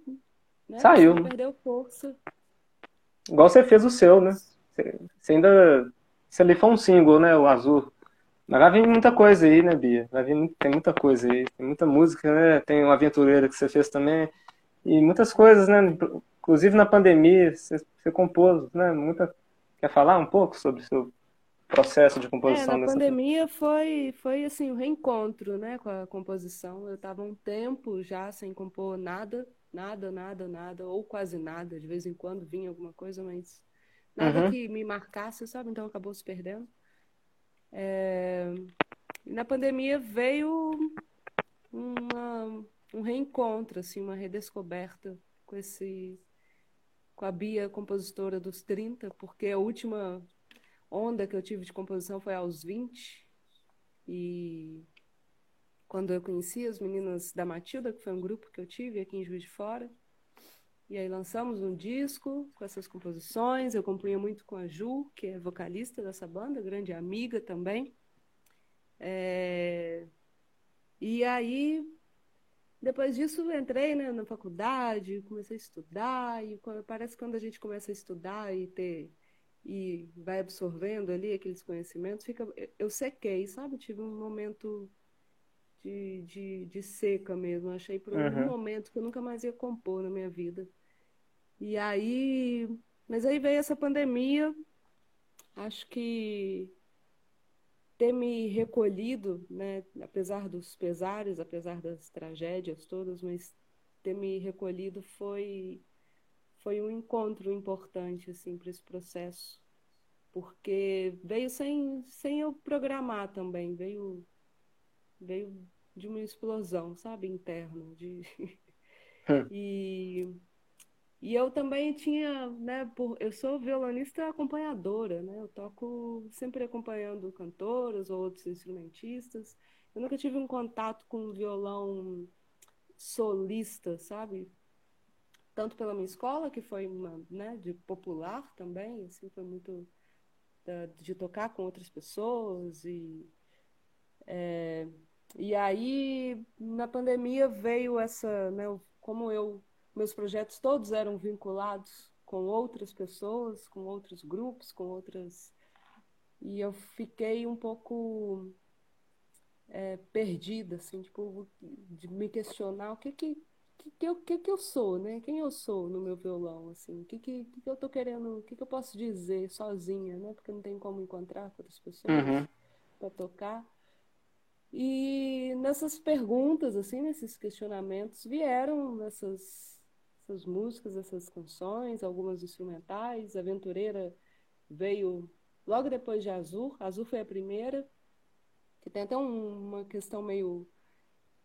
né, Saiu. Você perdeu força. Igual você fez o seu, né? Você ainda. Você ali foi um single, né? O azul. Mas vai vir muita coisa aí, né, Bia? Vai vir, tem muita coisa aí. Tem muita música, né? Tem uma aventureira que você fez também. E muitas coisas, né? Inclusive na pandemia, você, você compôs, né? Muita Quer falar um pouco sobre o seu processo de composição? É, na pandemia foi, foi assim, o um reencontro né, com a composição. Eu estava um tempo já sem compor nada, nada, nada, nada, ou quase nada. De vez em quando vinha alguma coisa, mas nada uhum. que me marcasse, sabe? Então acabou se perdendo. É... E na pandemia veio uma, um reencontro, assim, uma redescoberta com esse com a Bia, compositora dos 30, porque a última onda que eu tive de composição foi aos 20. E quando eu conheci as meninas da Matilda, que foi um grupo que eu tive aqui em Juiz de Fora. E aí lançamos um disco com essas composições. Eu compunha muito com a Ju, que é vocalista dessa banda, grande amiga também. É... E aí depois disso, entrei né, na faculdade, comecei a estudar, e parece que quando a gente começa a estudar e ter e vai absorvendo ali aqueles conhecimentos, fica, eu sequei, sabe? Tive um momento de, de, de seca mesmo. Achei por um uhum. momento que eu nunca mais ia compor na minha vida. E aí, mas aí veio essa pandemia, acho que ter me recolhido, né, apesar dos pesares, apesar das tragédias todas, mas ter me recolhido foi foi um encontro importante assim para esse processo, porque veio sem sem eu programar também, veio veio de uma explosão, sabe, interna, de hum. e e eu também tinha, né, por, eu sou violonista acompanhadora, né? Eu toco sempre acompanhando cantoras ou outros instrumentistas. Eu nunca tive um contato com violão solista, sabe? Tanto pela minha escola, que foi uma, né, de popular também, assim, foi muito da, de tocar com outras pessoas e é, e aí na pandemia veio essa, né, como eu meus projetos todos eram vinculados com outras pessoas, com outros grupos, com outras. E eu fiquei um pouco é, perdida, assim, tipo, de me questionar o que que, que, que, eu, que, que eu sou, né? Quem eu sou no meu violão, assim? O que, que, que, eu tô querendo, o que, que eu posso dizer sozinha, né? Porque não tem como encontrar com outras pessoas uhum. para tocar. E nessas perguntas, assim, nesses questionamentos, vieram essas essas músicas, essas canções, algumas instrumentais. Aventureira veio logo depois de Azul. Azul foi a primeira, que tem até um, uma questão meio.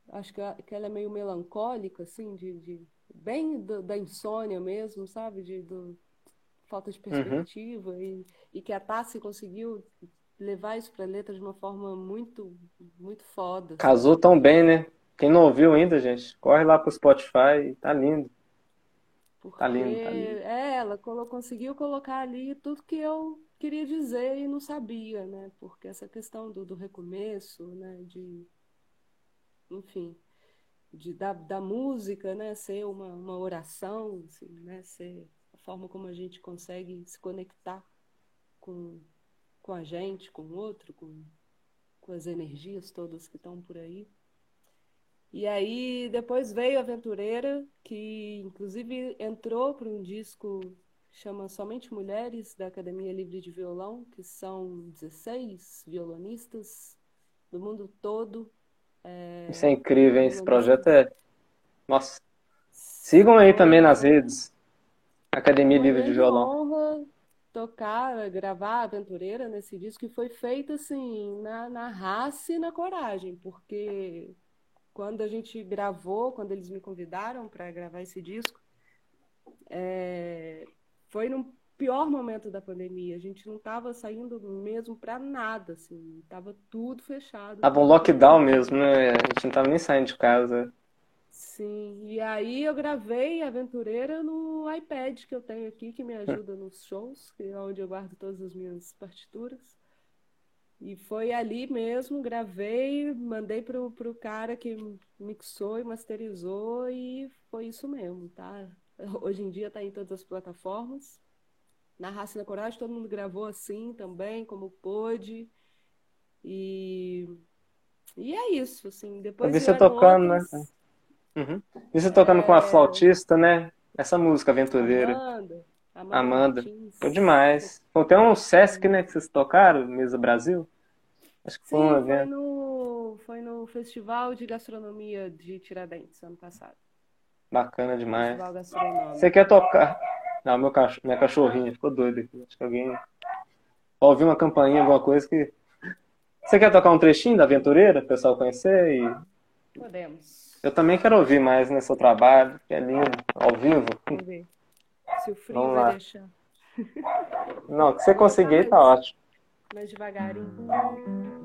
Acho que, que ela é meio melancólica, assim, de, de bem do, da insônia mesmo, sabe? De do, falta de uhum. perspectiva. Uhum. E, e que a Tassi conseguiu levar isso para a letra de uma forma muito, muito foda. Casou tão bem, né? Quem não ouviu ainda, gente, corre lá pro Spotify, tá lindo. Porque tá lindo, tá lindo. É, ela conseguiu colocar ali tudo que eu queria dizer e não sabia, né? Porque essa questão do, do recomeço, né? De, enfim, de, da, da música, né? Ser uma, uma oração, assim, né? Ser a forma como a gente consegue se conectar com, com a gente, com o outro, com, com as energias todas que estão por aí. E aí depois veio Aventureira, que inclusive entrou para um disco que chama Somente Mulheres, da Academia Livre de Violão, que são 16 violonistas do mundo todo. É... Isso é incrível, hein? Esse projeto é. Nossa. Sigam aí também nas redes. Academia Livre de Violão. honra tocar, gravar Aventureira nesse disco que foi feito assim, na, na raça e na coragem, porque quando a gente gravou, quando eles me convidaram para gravar esse disco, é, foi no pior momento da pandemia. A gente não estava saindo mesmo para nada, assim, tava tudo fechado. Tava um lockdown mesmo, né? A gente não tava nem saindo de casa. Sim, e aí eu gravei Aventureira no iPad que eu tenho aqui, que me ajuda nos shows, que é onde eu guardo todas as minhas partituras. E foi ali mesmo, gravei, mandei pro, pro cara que mixou e masterizou e foi isso mesmo, tá? Hoje em dia tá em todas as plataformas. Na Raça da Coragem todo mundo gravou assim também, como pôde. E, e é isso, assim. Depois vi você tocando, outras... né? Uhum. E você tocando é... com a flautista, né? Essa música aventureira. Amanda. Amanda. Amanda. Foi demais. Bom, tem um Sesc, né, que vocês tocaram, Mesa Brasil. Acho que foi Sim, um evento. Foi no, foi no Festival de Gastronomia de Tiradentes, ano passado. Bacana demais. Você quer tocar? Não, meu cachorro, minha cachorrinha ficou doida aqui. Acho que alguém ouviu uma campainha, alguma coisa que. Você quer tocar um trechinho da Aventureira, o pessoal conhecer? E... Podemos. Eu também quero ouvir mais nesse seu trabalho, que é lindo, ao vivo. Vamos ver. Se o frio Vamos vai lá. deixar. Não, que você conseguir, tá ótimo. Mais devagarinho.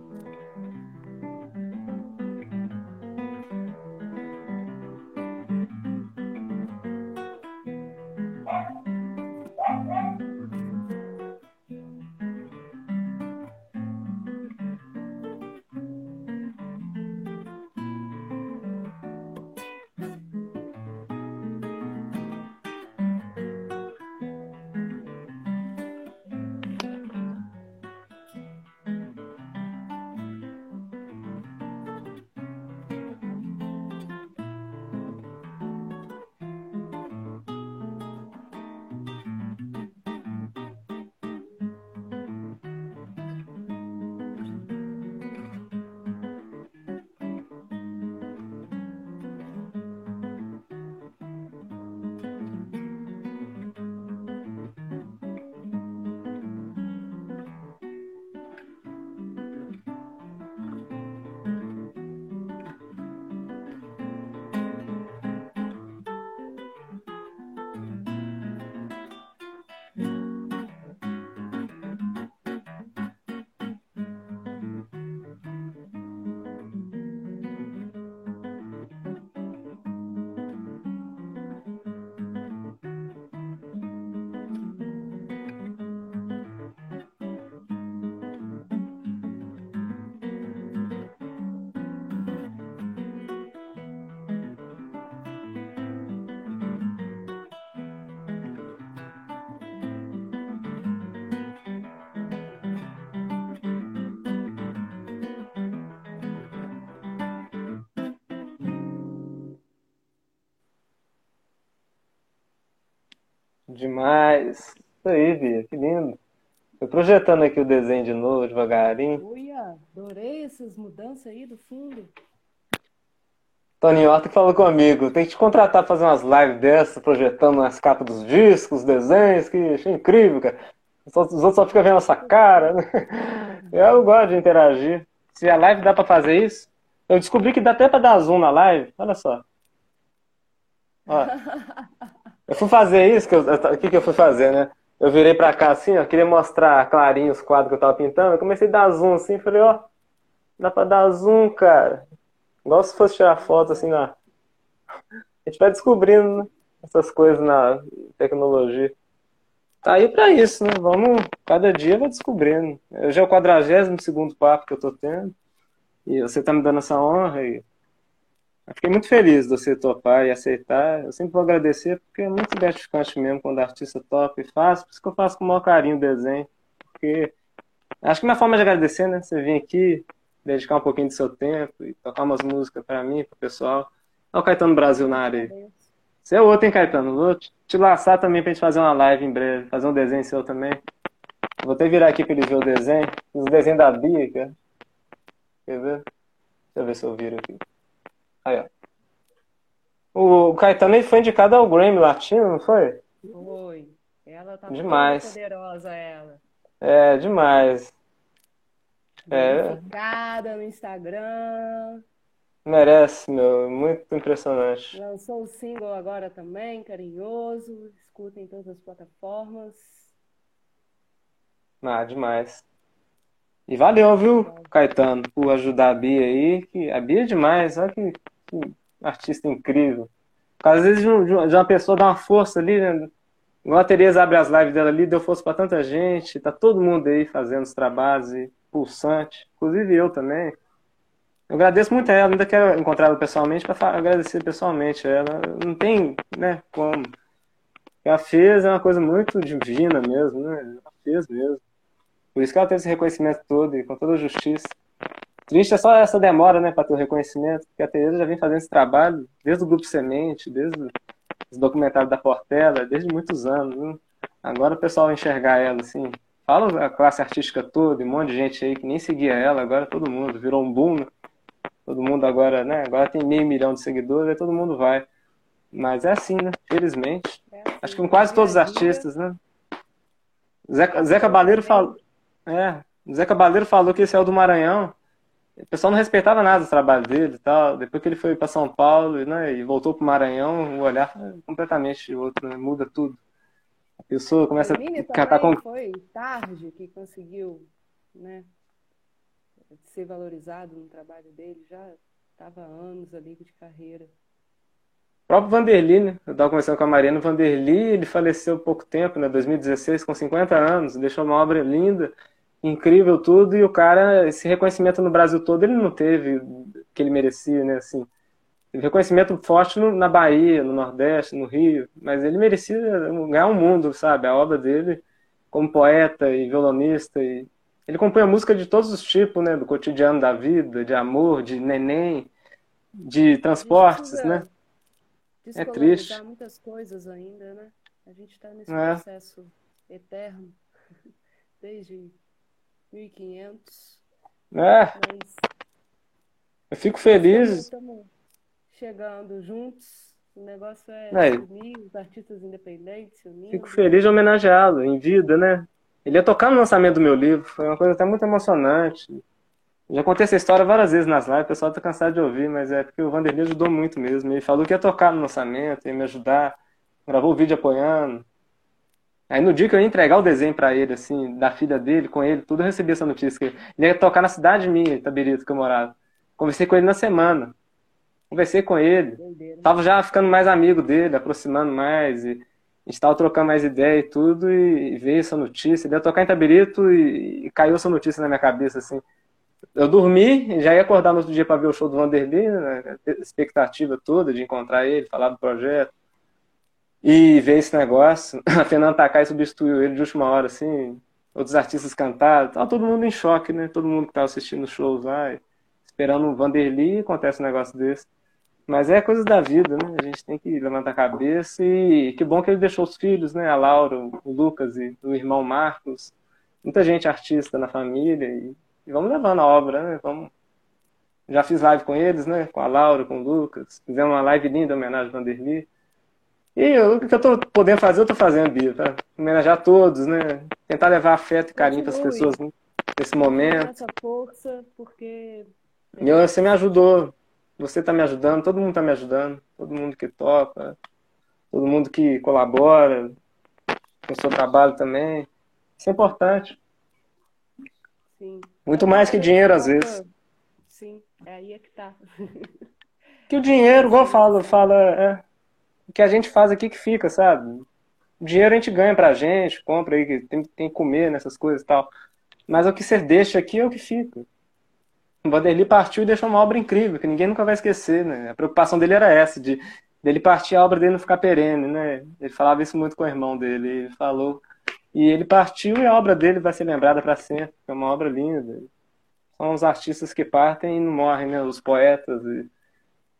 Demais. Isso aí, Bia, que lindo. Tô projetando aqui o desenho de novo, devagarinho. Uia, adorei essas mudanças aí do fundo. Toninho Horta que falou comigo, tem que te contratar pra fazer umas lives dessas, projetando as capas dos discos, desenhos, que achei incrível, cara. Os outros só ficam vendo essa cara. Eu gosto de interagir. Se a live dá pra fazer isso, eu descobri que dá até pra dar zoom na live. Olha só. Ó. Eu fui fazer isso, que eu, o que, que eu fui fazer, né? Eu virei pra cá assim, ó, queria mostrar clarinho os quadros que eu tava pintando. Eu comecei a dar zoom assim, falei, ó, dá pra dar zoom, cara. Igual se fosse tirar foto assim na. A gente vai descobrindo né? essas coisas na tecnologia. Tá aí pra isso, né? Vamos, cada dia vai descobrindo. Hoje é o 42 segundo papo que eu tô tendo. E você tá me dando essa honra e fiquei muito feliz de você topar e aceitar. Eu sempre vou agradecer, porque é muito gratificante mesmo quando o artista topa e faz. Por isso que eu faço com o maior carinho o desenho. Porque acho que minha forma de agradecer, né? Você vir aqui, dedicar um pouquinho do seu tempo e tocar umas músicas para mim, para o pessoal. Olha o Caetano Brasil na área. Você é outro, hein, Caetano? Vou te laçar também pra gente fazer uma live em breve, fazer um desenho seu também. Vou até virar aqui pra ele ver o desenho. Os desenhos da Bia, cara. Quer ver? Deixa eu ver se eu viro aqui. Aí, ó. O Caetano ele foi indicado ao Grammy Latino, não foi? Foi. Ela tá demais. muito poderosa, ela. É, demais. É. no Instagram. Merece, meu. Muito impressionante. Lançou o single agora também, carinhoso. Escutem em todas as plataformas. Ah, demais. E valeu, viu, Caetano, por ajudar a Bia aí. Que a Bia é demais, olha que que artista incrível. Às vezes de, uma pessoa dá uma força ali, né? Igual a Tereza abre as lives dela ali, deu força para tanta gente, tá todo mundo aí fazendo os trabalhos pulsante, inclusive eu também. Eu agradeço muito a ela, ainda quero encontrá-la pessoalmente para agradecer pessoalmente a ela. Não tem, né, como. Ela fez é uma coisa muito divina mesmo, né? Ela fez mesmo. Por isso que ela teve esse reconhecimento todo e com toda a justiça. Triste é só essa demora, né, para ter o reconhecimento, porque a Tereza já vem fazendo esse trabalho desde o Grupo Semente, desde os documentários da Portela, desde muitos anos. Né? Agora o pessoal vai enxergar ela, assim. Fala a classe artística toda, um monte de gente aí que nem seguia ela, agora todo mundo virou um boom, né? Todo mundo agora, né? Agora tem meio milhão de seguidores, aí todo mundo vai. Mas é assim, né? Felizmente. É assim, Acho que com quase todos os artistas, né? Zé, Zé Cabaleiro falou. É, Zé Cabaleiro falou que esse é o do Maranhão o pessoal não respeitava nada do trabalho dele e tal. Depois que ele foi para São Paulo né, e voltou para o Maranhão, o olhar foi completamente outro, né, muda tudo. A pessoa começa a catar com. Foi tarde que conseguiu né, ser valorizado no trabalho dele, já estava anos ali de carreira. O próprio Vanderly, né? Eu estava conversando com a Mariana. O Vanderly, ele faleceu há pouco tempo, né? 2016, com 50 anos. Deixou uma obra linda incrível tudo, e o cara, esse reconhecimento no Brasil todo, ele não teve que ele merecia, né, assim. reconhecimento forte no, na Bahia, no Nordeste, no Rio, mas ele merecia ganhar um mundo, sabe? A obra dele, como poeta e violonista, e ele compõe a música de todos os tipos, né? Do cotidiano da vida, de amor, de neném, de transportes, né? É triste. muitas coisas ainda, né? A gente está nesse é. processo eterno, desde 1.500. É. Mas... Eu fico feliz. Estamos chegando juntos. O negócio é, é. unir os artistas independentes, unir. Fico feliz de homenageá-lo em vida, né? Ele ia tocar no lançamento do meu livro. Foi uma coisa até muito emocionante. Já contei essa história várias vezes nas lives, o pessoal tá cansado de ouvir, mas é porque o Vanderlei ajudou muito mesmo. Ele falou que ia tocar no lançamento, ia me ajudar, gravou o vídeo apoiando. Aí no dia que eu ia entregar o desenho para ele, assim, da filha dele, com ele, tudo eu recebi essa notícia. Que ele ia tocar na cidade minha, Itabirito, que eu morava. Conversei com ele na semana. Conversei com ele. Tava já ficando mais amigo dele, aproximando mais. E a gente tava trocando mais ideia e tudo. E, veio essa notícia. Ele ia tocar em Itabirito e, e caiu essa notícia na minha cabeça, assim. Eu dormi, já ia acordar no outro dia para ver o show do Vanderlei, né? expectativa toda de encontrar ele, falar do projeto. E ver esse negócio, a Fernanda Takai substituiu ele de última hora, assim, outros artistas cantaram, tava todo mundo em choque, né? Todo mundo que tava assistindo shows lá, esperando o Vanderly, acontece um negócio desse. Mas é coisa da vida, né? A gente tem que levantar a cabeça e que bom que ele deixou os filhos, né? A Laura, o Lucas e o irmão Marcos. Muita gente artista na família e, e vamos levando a obra, né? Vamos... Já fiz live com eles, né? Com a Laura, com o Lucas. Fizemos uma live linda, homenagem ao Vanderly. E o que eu tô podendo fazer, eu tô fazendo, Bia, tá? Homenagear todos, né? Tentar levar afeto e carinho para as pessoas né? nesse momento. Essa força, porque... E você me ajudou você está me ajudando, todo mundo está me ajudando, todo mundo que toca, todo mundo que colabora com o seu trabalho também. Isso é importante. Sim. Muito mais que dinheiro, às vezes. Sim, é aí é que tá. Que o dinheiro, igual eu falo, fala, é, o que a gente faz aqui que fica, sabe? O dinheiro a gente ganha pra gente, compra aí, tem, tem que comer nessas coisas e tal. Mas o que você deixa aqui é o que fica. O Vanderly partiu e deixou uma obra incrível, que ninguém nunca vai esquecer, né? A preocupação dele era essa, de dele partir a obra dele não ficar perene, né? Ele falava isso muito com o irmão dele, ele falou. E ele partiu e a obra dele vai ser lembrada para sempre, é uma obra linda. São os artistas que partem e não morrem, né? Os poetas. E...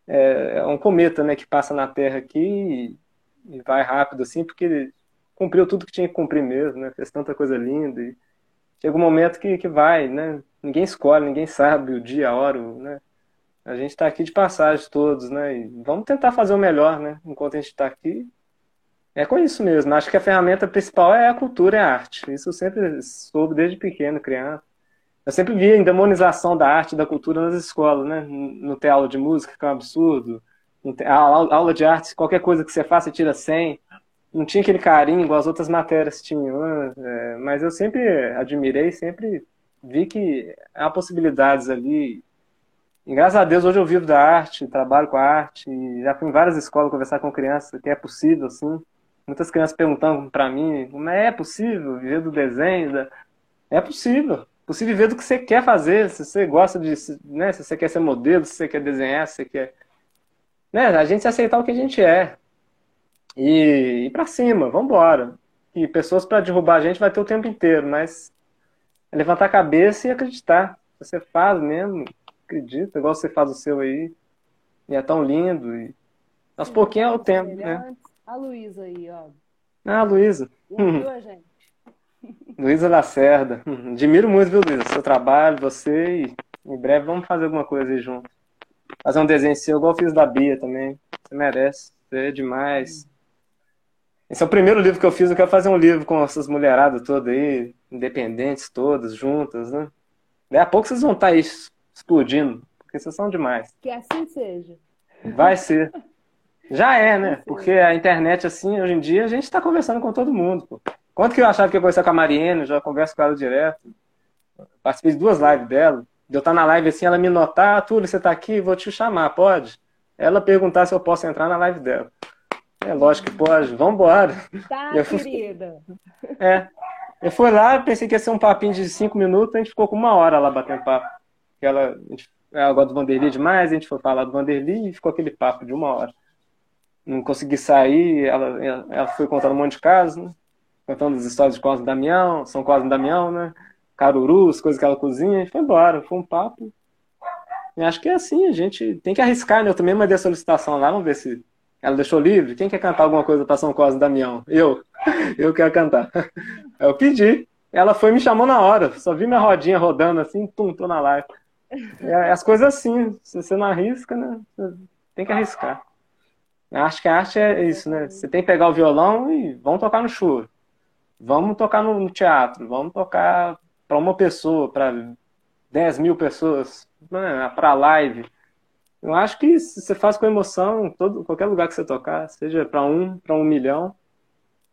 É, é, um cometa, né? Que passa na Terra aqui e, e vai rápido assim, porque cumpriu tudo que tinha que cumprir mesmo, né? Fez tanta coisa linda e chega um momento que, que vai, né? Ninguém escolhe, ninguém sabe o dia, a hora, né? A gente está aqui de passagem todos, né? E vamos tentar fazer o melhor, né? Enquanto a gente está aqui. É com isso mesmo. Acho que a ferramenta principal é a cultura e a arte. Isso eu sempre soube desde pequeno, criança. Eu sempre vi a demonização da arte e da cultura nas escolas, né? Não ter aula de música, que é um absurdo. A aula de arte, qualquer coisa que você faça, você tira 100 não tinha aquele carinho igual as outras matérias tinham, né? é, mas eu sempre admirei, sempre vi que há possibilidades ali. E graças a Deus hoje eu vivo da arte, trabalho com a arte, já fui em várias escolas conversar com crianças que é possível, assim. Muitas crianças perguntando para mim, como é possível viver do desenho? É possível. Possível viver do que você quer fazer, se você gosta de, né, se você quer ser modelo, se você quer desenhar, se você quer, né, a gente se aceitar o que a gente é e ir para cima, vamos embora. E pessoas para derrubar a gente vai ter o tempo inteiro, mas é levantar a cabeça e acreditar. Você faz mesmo, acredita, igual você faz o seu aí. E é tão lindo. E aos pouquinhos é o tempo, né? A Luísa aí, ó. Ah, a Luísa. a gente. Luísa Lacerda. Admiro muito, viu, Luísa? Seu trabalho, você e em breve vamos fazer alguma coisa aí junto. Fazer um desenho seu, igual eu fiz da Bia também. Você merece. Você é demais. Esse é o primeiro livro que eu fiz. Eu quero fazer um livro com essas mulheradas todas aí, independentes todas, juntas, né? Daí a pouco vocês vão estar tá aí explodindo, porque vocês são demais. Que assim seja. Vai ser. Já é, né? Porque a internet, assim, hoje em dia, a gente está conversando com todo mundo. Pô. Quanto que eu achava que ia conversar com a Mariene, já converso com ela direto. Participei de duas lives dela. De eu estar na live assim, ela me notar, ah, Túlio, você está aqui, vou te chamar, pode? Ela perguntar se eu posso entrar na live dela. É lógico que pode. Vambora. Tá, eu fui... querida. É. Eu fui lá, pensei que ia ser um papinho de cinco minutos, a gente ficou com uma hora lá batendo papo. Ela, ela gosta do Vanderly demais, a gente foi falar do Vanderly e ficou aquele papo de uma hora. Não consegui sair, ela, ela foi contando um monte de casos, né? Contando as histórias de Cosme Damião, São Cosme Damião, né? Caruru, as coisas que ela cozinha, e foi embora. Foi um papo. E acho que é assim, a gente tem que arriscar, né? Eu também mandei a solicitação lá, vamos ver se ela deixou livre. Quem quer cantar alguma coisa para São Cosme Damião? Eu. Eu quero cantar. Eu pedi. Ela foi me chamou na hora. Só vi minha rodinha rodando assim, tum, tô na live. É, as coisas assim. Se você não arrisca, né? Tem que arriscar. Acho que a arte é isso, né? Você tem que pegar o violão e vamos tocar no show. Vamos tocar no teatro. Vamos tocar para uma pessoa, para 10 mil pessoas, né? para live. Eu acho que você faz com emoção, todo, qualquer lugar que você tocar, seja para um, para um milhão,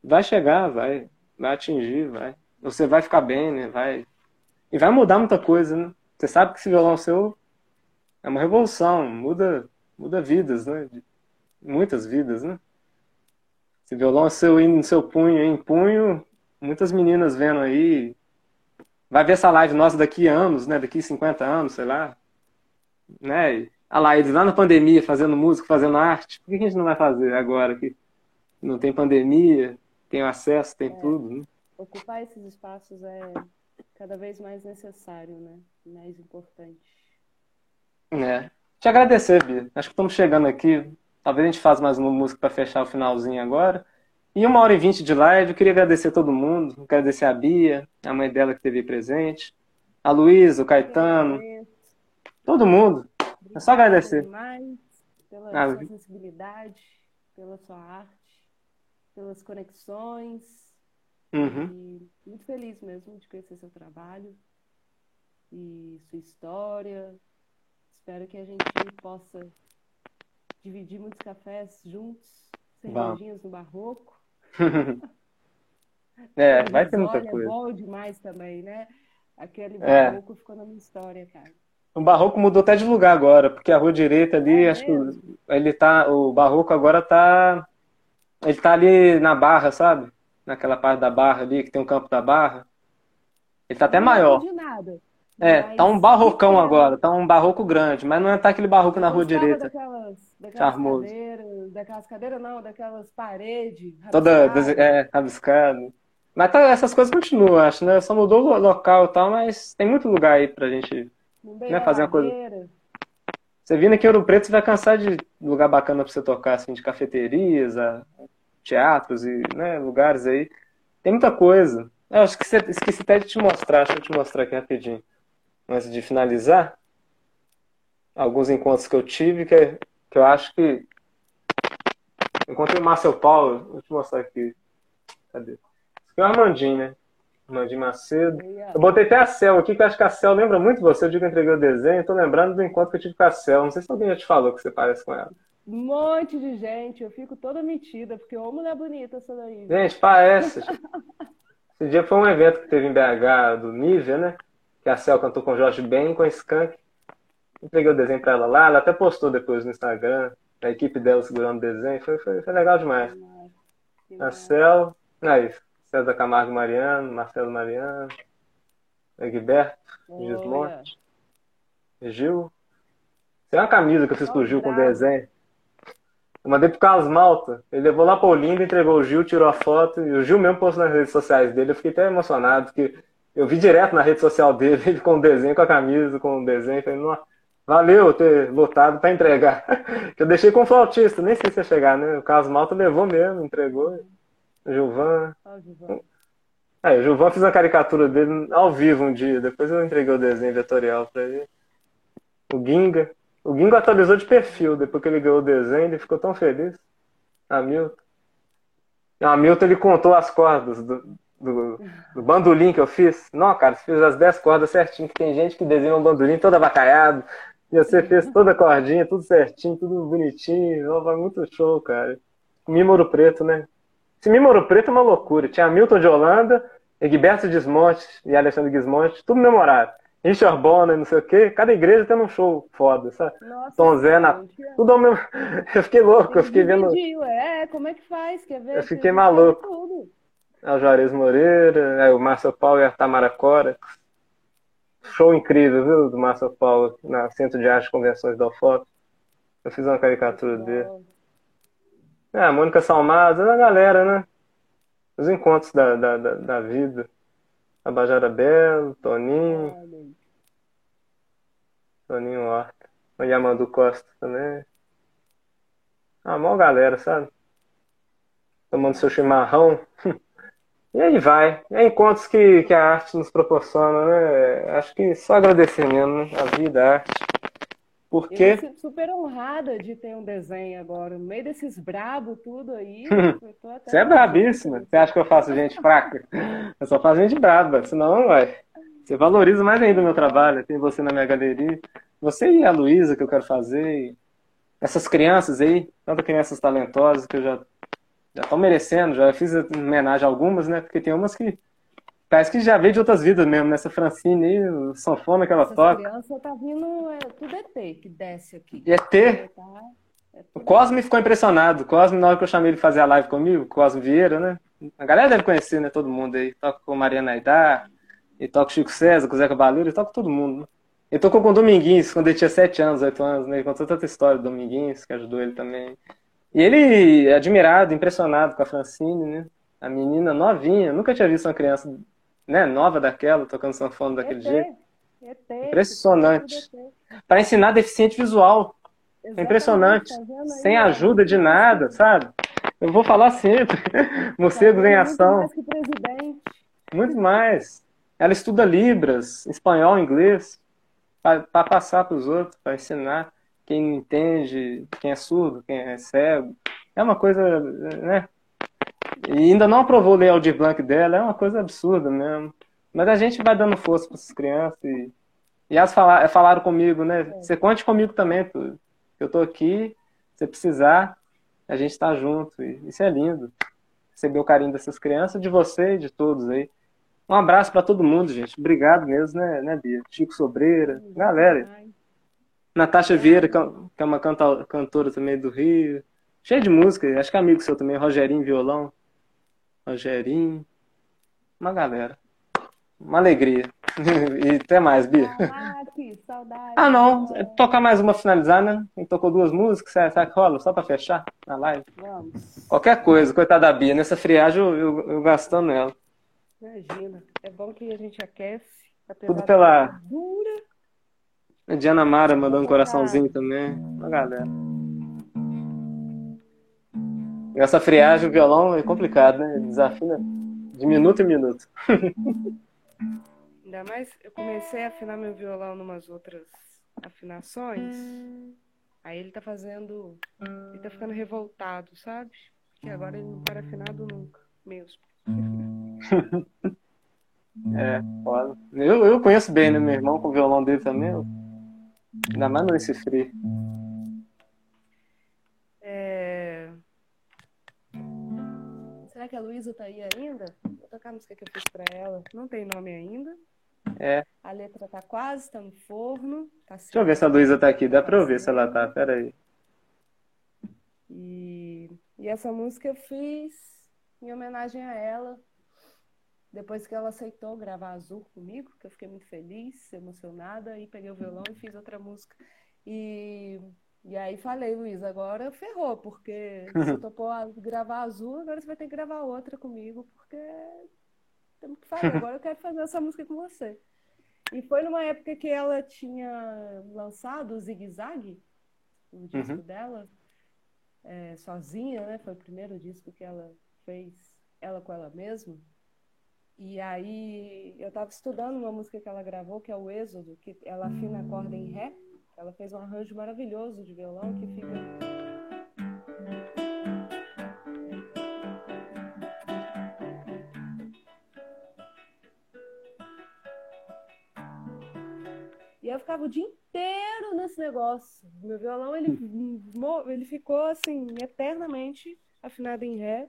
vai chegar, vai, vai atingir, vai. Você vai ficar bem, né? Vai e vai mudar muita coisa, né? Você sabe que esse violão seu é uma revolução, muda, muda vidas, né? Muitas vidas, né? Esse violão seu indo no seu punho em punho, muitas meninas vendo aí, vai ver essa live nossa daqui a anos, né? Daqui 50 anos, sei lá, né? Lá, eles lá na pandemia fazendo música, fazendo arte, por que a gente não vai fazer agora que não tem pandemia, tem acesso, tem é, tudo, né? Ocupar esses espaços é cada vez mais necessário, né? Mais importante. É. te agradecer, Bia. Acho que estamos chegando aqui. Talvez a gente faça mais uma música para fechar o finalzinho agora. E uma hora e vinte de live, eu queria agradecer a todo mundo. Agradecer a Bia, a mãe dela que esteve presente, a Luísa, o Caetano, todo mundo. É só agradecer. Demais pela ah, sua sensibilidade, pela sua arte, pelas conexões. Uhum. E muito feliz mesmo de conhecer seu trabalho e sua história. Espero que a gente possa dividir muitos cafés juntos, cervejinhas no barroco. é, vai ter muita olha, coisa. É bom demais também, né? Aquele é. barroco é. ficou na minha história, cara. O barroco mudou até de lugar agora, porque a rua direita ali, é acho mesmo? que ele tá, o barroco agora tá, ele tá ali na barra, sabe? Naquela parte da barra ali, que tem o campo da barra. Ele tá até não maior. De nada. É, mas tá um barrocão agora, tá um barroco grande, mas não é tá aquele barroco na rua direita. Daquelas, daquelas cadeiras, daquelas cadeiras não, daquelas paredes. Toda é, rabiscado. Mas tá, essas coisas continuam, acho, né? Só mudou o local e tal, mas tem muito lugar aí pra gente né, fazer uma coisa. Você vindo aqui em Ouro Preto, você vai cansar de lugar bacana pra você tocar, assim, de cafeterias, teatros e né, lugares aí. Tem muita coisa. Eu acho que você, esqueci até de te mostrar, deixa eu te mostrar aqui rapidinho antes de finalizar, alguns encontros que eu tive que, que eu acho que. Encontrei o Márcio Paulo, vou te mostrar aqui. Cadê? Esse aqui é o Armandinho, né? Armandinho Macedo. Eu botei até a Cel aqui, que eu acho que a Cel lembra muito você. Eu digo que eu entreguei o desenho, tô lembrando do encontro que eu tive com a Cel. Não sei se alguém já te falou que você parece com ela. Um monte de gente, eu fico toda metida, porque ô mulher bonita essa daí. Gente, parece. Esse dia foi um evento que teve em BH do Nívia, né? que a Cel cantou com o Jorge Ben, com a Skank. Entreguei o desenho para ela lá, ela até postou depois no Instagram, a equipe dela segurando o desenho, foi, foi, foi legal demais. A Cel, aí, César Camargo Mariano, Marcelo Mariano, Egberto, Gismonte, Gil. Tem uma camisa que eu fiz pro Gil com desenho. Eu mandei pro Carlos Malta. Ele levou lá pra Olinda, entregou o Gil, tirou a foto. E o Gil mesmo postou nas redes sociais dele. Eu fiquei até emocionado, porque eu vi direto na rede social dele, ele com o desenho, com a camisa, com o desenho. Falei, Nossa, valeu ter lotado para entregar. eu deixei com o flautista, nem sei se ia chegar, né? O Carlos Malta levou mesmo, entregou. O Gilvan. Aí, o Gilvan fez uma caricatura dele ao vivo um dia, depois eu entreguei o desenho vetorial para ele. O Ginga. O Ginga atualizou de perfil, depois que ele ganhou o desenho, ele ficou tão feliz. Hamilton. O Hamilton ele contou as cordas do, do, do bandolim que eu fiz. Não, cara, fez as 10 cordas certinho, que tem gente que desenha um bandolim todo abacalhado. E você fez toda a cordinha, tudo certinho, tudo bonitinho. Vai muito show, cara. Mímoro Preto, né? Esse Mímoro Preto é uma loucura. Tinha Milton de Holanda, Egberto Desmonte e Alexandre Gismonte, tudo memorado. Richard Bonner, não sei o quê. Cada igreja tem um show foda, sabe? Nossa, Tom Zé, na... tudo ao mesmo. Eu fiquei louco, eu fiquei vendo. É, como é que faz? Quer ver? Eu fiquei maluco é o Juarez Moreira, é o Márcio Paulo e a Tamara Cora. Show incrível, viu, do Márcio Paulo na Centro de Arte e Convenções da UFOP. Eu fiz uma caricatura dele. É, a Mônica Salmazo, a galera, né? Os encontros da, da, da, da vida. A Bajara Belo, Toninho. Toninho Horta. O Yamandu Costa também. Ah, maior galera, sabe? Tomando seu chimarrão. E aí vai. É encontros que, que a arte nos proporciona, né? Acho que só agradecer mesmo, né? A vida, a arte. Porque. Eu me super honrada de ter um desenho agora, no meio desses brabo tudo aí. Você é brabíssima. Você acha que eu faço gente fraca? Eu só faço gente braba, senão, vai. Você valoriza mais ainda o meu trabalho. Tem você na minha galeria. Você e a Luísa que eu quero fazer. Essas crianças aí, tantas crianças talentosas que eu já já estão merecendo, já fiz homenagem a algumas, né? Porque tem umas que parece que já veio de outras vidas mesmo, nessa né? Francine aí, o sanfona que ela Essa toca. criança tá vindo, é, tudo ET que desce aqui. E ET? É, o Cosme ficou impressionado. O Cosme, na hora que eu chamei ele fazer a live comigo, Cosme Vieira, né? A galera deve conhecer, né? Todo mundo aí. Toca com Mariana Aidar, e toca com Chico César, com o Zeca Baleiro, e toca com todo mundo, né? Ele tocou com o Dominguinhos, quando ele tinha 7 anos, 8 anos, né? Ele contou tanta história do Dominguinhos, que ajudou ele também. E ele, é admirado, impressionado com a Francine, né? A menina novinha, nunca tinha visto uma criança né, nova daquela, tocando sanfona daquele é jeito. É Impressionante. Para ensinar deficiente visual. É impressionante. tá Sem ajuda de nada, sabe? Eu vou falar sempre. Morcegos Tá em ação. mais. Muito mais. Ela estuda Libras, espanhol, inglês, para passar para os outros, para ensinar quem não entende, quem é surdo, quem é cego. É uma coisa, né? E ainda não aprovou o Aldir Blanc dela, é uma coisa absurda mesmo. Mas a gente vai dando força para essas crianças e, e elas falaram, falaram comigo, né? Você conte comigo também, tudo. Eu tô aqui, se precisar, a gente tá junto. E isso é lindo. Receber o carinho dessas crianças, de você e de todos aí. Um abraço para todo mundo, gente. Obrigado mesmo, né, né Bia? Chico Sobreira, galera. Natasha Vieira, que é uma canta- cantora também do Rio. Cheio de música, acho que é amigo seu também, Rogerinho Violão. Rogerinho. Uma galera. Uma alegria. E até mais, Bia. Ah, que saudade. Ah, não. É tocar mais uma finalizar, né? Gente tocou duas músicas, será que rola? Só pra fechar a live? Vamos. Qualquer coisa, coitada da Bia. Nessa friagem eu, eu, eu gastando ela. Imagina. É bom que a gente aquece. Tudo pela- Dura. A Diana Mara mandou um coraçãozinho também. Uma galera. Essa friagem, o violão é complicado, né? Desafina de minuto em minuto. Ainda mais, eu comecei a afinar meu violão numas outras afinações. Aí ele tá fazendo. Ele tá ficando revoltado, sabe? Porque agora ele não para afinado nunca. Mesmo. É, foda. Eu, eu conheço bem, né? Meu irmão com o violão dele também. eu- Ainda mais nesse frio. É... Será que a Luísa tá aí ainda? Vou tocar a música que eu fiz pra ela. Não tem nome ainda. É. A letra tá quase, tá no forno. Tá Deixa eu ver se a Luísa tá aqui. Dá pra eu ver se ela tá. Pera aí. E, e essa música eu fiz em homenagem a ela. Depois que ela aceitou gravar Azul comigo, que eu fiquei muito feliz, emocionada, e peguei o violão e fiz outra música. E, e aí falei, Luiz, agora ferrou, porque você topou a- gravar Azul, agora você vai ter que gravar outra comigo, porque temos que fazer. Agora eu quero fazer essa música com você. E foi numa época que ela tinha lançado o Zig Zag, o disco Uhum. dela, é, sozinha, né? Foi o primeiro disco que ela fez, ela com ela mesma. E aí eu estava estudando uma música que ela gravou, que é o Êxodo, que ela afina a corda em Ré. Ela fez um arranjo maravilhoso de violão que fica. E eu ficava o dia inteiro nesse negócio. Meu violão, ele, ele ficou assim, eternamente afinado em Ré.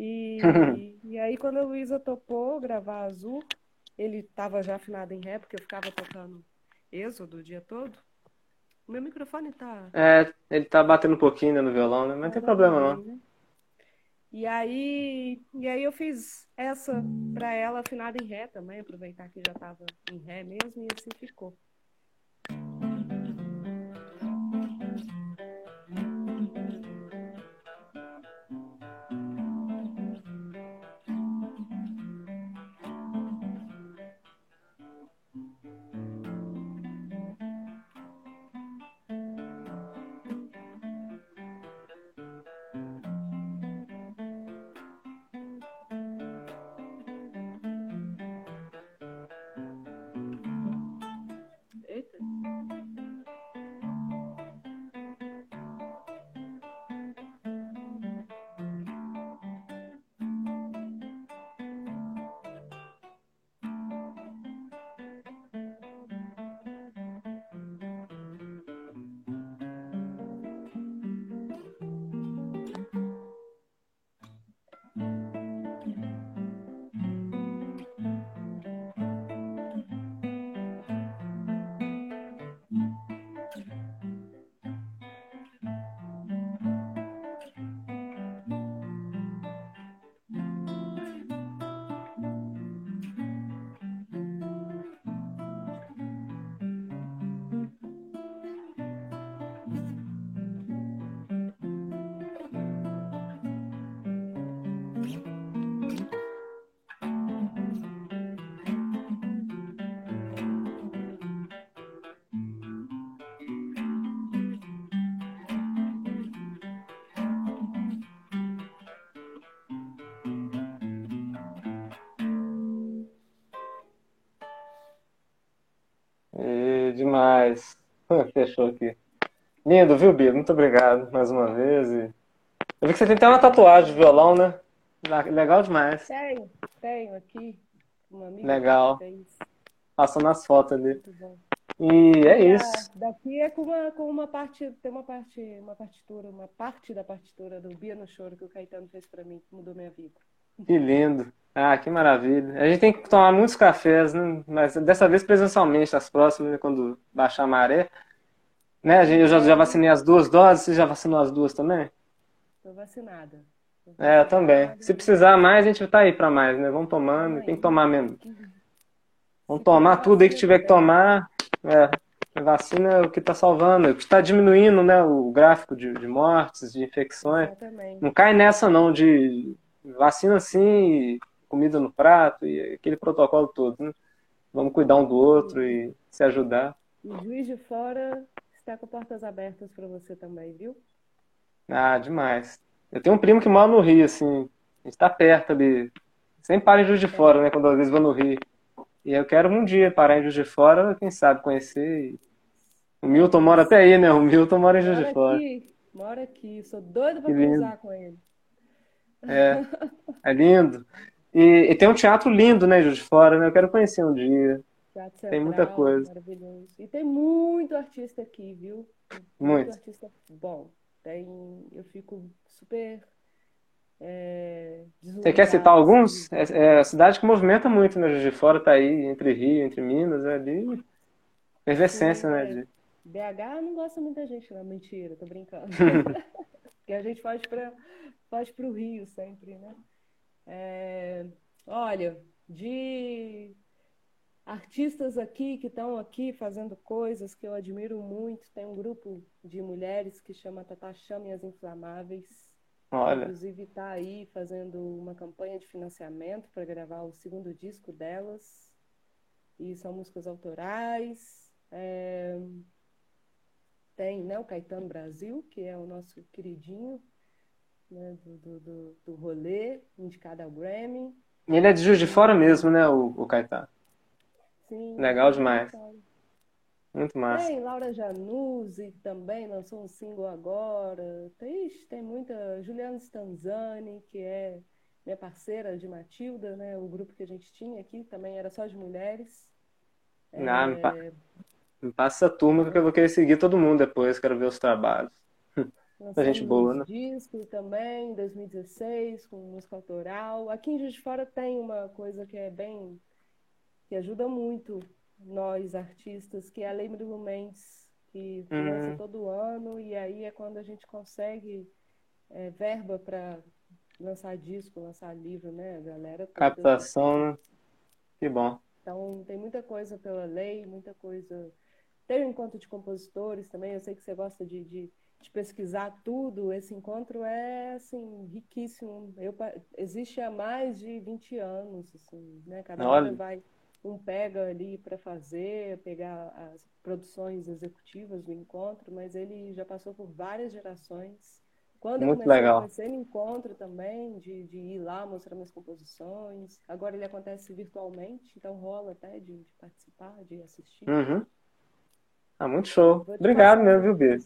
E, e aí, quando a Luísa topou gravar Azul, ele estava já afinado em Ré, porque eu ficava tocando Êxodo o dia todo. O meu microfone tá. É, ele tá batendo um pouquinho né, no violão, né? Mas não tem problema não. né? E aí, e aí eu fiz essa pra ela afinada em Ré também, aproveitar que já tava em Ré mesmo, e assim ficou. Fechou aqui. Lindo, viu, Bia? Muito obrigado mais uma vez. E... Eu vi que você tem até uma tatuagem de violão, né? Legal demais. Tenho, tenho aqui. Uma amiga Legal. Passando as fotos ali. E é isso. Daqui é com uma, com uma parte, tem uma parte, uma partitura, uma parte da partitura do Bia no Choro que o Caetano fez para mim, que mudou minha vida. Que lindo. Ah, que maravilha. A gente tem que tomar muitos cafés, né? Mas dessa vez presencialmente, as próximas, né? quando baixar a maré. Né? Eu já, já vacinei as duas doses, você já vacinou as duas também? Estou vacinada. É, eu também. Se precisar mais, a gente tá aí para mais, né? Vamos tomando, tem que tomar mesmo. Vamos tomar tudo aí que tiver que tomar. É, a vacina é o que está salvando, é o que está diminuindo né, o gráfico de, de mortes, de infecções. Não cai nessa não de vacina assim, comida no prato e aquele protocolo todo. Né? Vamos cuidar um do outro e se ajudar. E Juiz de Fora está com portas abertas para você também, viu? Ah, demais. Eu tenho um primo que mora no Rio, assim, a gente está perto ali. Sempre para em Juiz de Fora, né, quando às vezes vou no Rio. E eu quero um dia parar em Juiz de Fora, quem sabe conhecer. O Milton mora até aí, né? O Milton mora em Juiz de Fora. Aqui, mora aqui, sou doido para cruzar com ele. É, é lindo. E, e, tem um teatro lindo, né, Juiz de Fora, né? Eu quero conhecer um dia. Central, tem muita coisa. Maravilhoso. E tem muito artista aqui, viu? Muito. muito artista bom. Tem, eu fico super é, Você quer citar alguns? É, é, a cidade que movimenta muito, né? De Fora tá aí, entre Rio, entre Minas, é ali. Efervescência, né? De... BH não gosta muita gente, não. Mentira, tô brincando. Porque a gente foge para foge o Rio sempre, né? É, olha, de artistas aqui que estão aqui fazendo coisas que eu admiro muito, tem um grupo de mulheres que chama Tata Chame as Inflamáveis. Olha. Inclusive está aí fazendo uma campanha de financiamento para gravar o segundo disco delas. E são músicas autorais. É... Tem né, o Caetano Brasil, que é o nosso queridinho né, do, do, do, do rolê, indicado ao Grammy. E ele é de Juiz de Fora mesmo, né, o, o Caetano? Sim. Legal demais. Muito massa. Tem Laura Januzzi também lançou um single agora. Tem, tem muita. Juliana Stanzani, que é minha parceira de Matilda, né? O grupo que a gente tinha aqui também era só de mulheres. Não, é... me, pa... me, passa a turma que eu vou querer seguir todo mundo depois, quero ver os trabalhos. a gente boa, né? disco também, em 2016, com música autoral. Aqui em Juiz de Fora tem uma coisa que é bem. Que ajuda muito nós artistas, que é a Lei Murilo Mendes, que uhum. lança todo ano, e aí é quando a gente consegue é, verba para lançar disco, lançar livro, né, a galera? Captação, né? Que bom. Então, tem muita coisa pela lei, muita coisa. Tem o um encontro de compositores também, eu sei que você gosta de, de, de pesquisar tudo. Esse encontro é, assim, riquíssimo. Eu, existe há mais de 20 anos, assim, né? Cada Olha. vai um pega ali para fazer, pegar as produções executivas do encontro, mas ele já passou por várias gerações. Quando Muito eu comecei, legal. comecei no encontro também, de, de ir lá mostrar minhas composições. Agora ele acontece virtualmente, então rola até de, de participar, de assistir. Uhum. Ah, muito show. Obrigado mesmo, viu, Bia?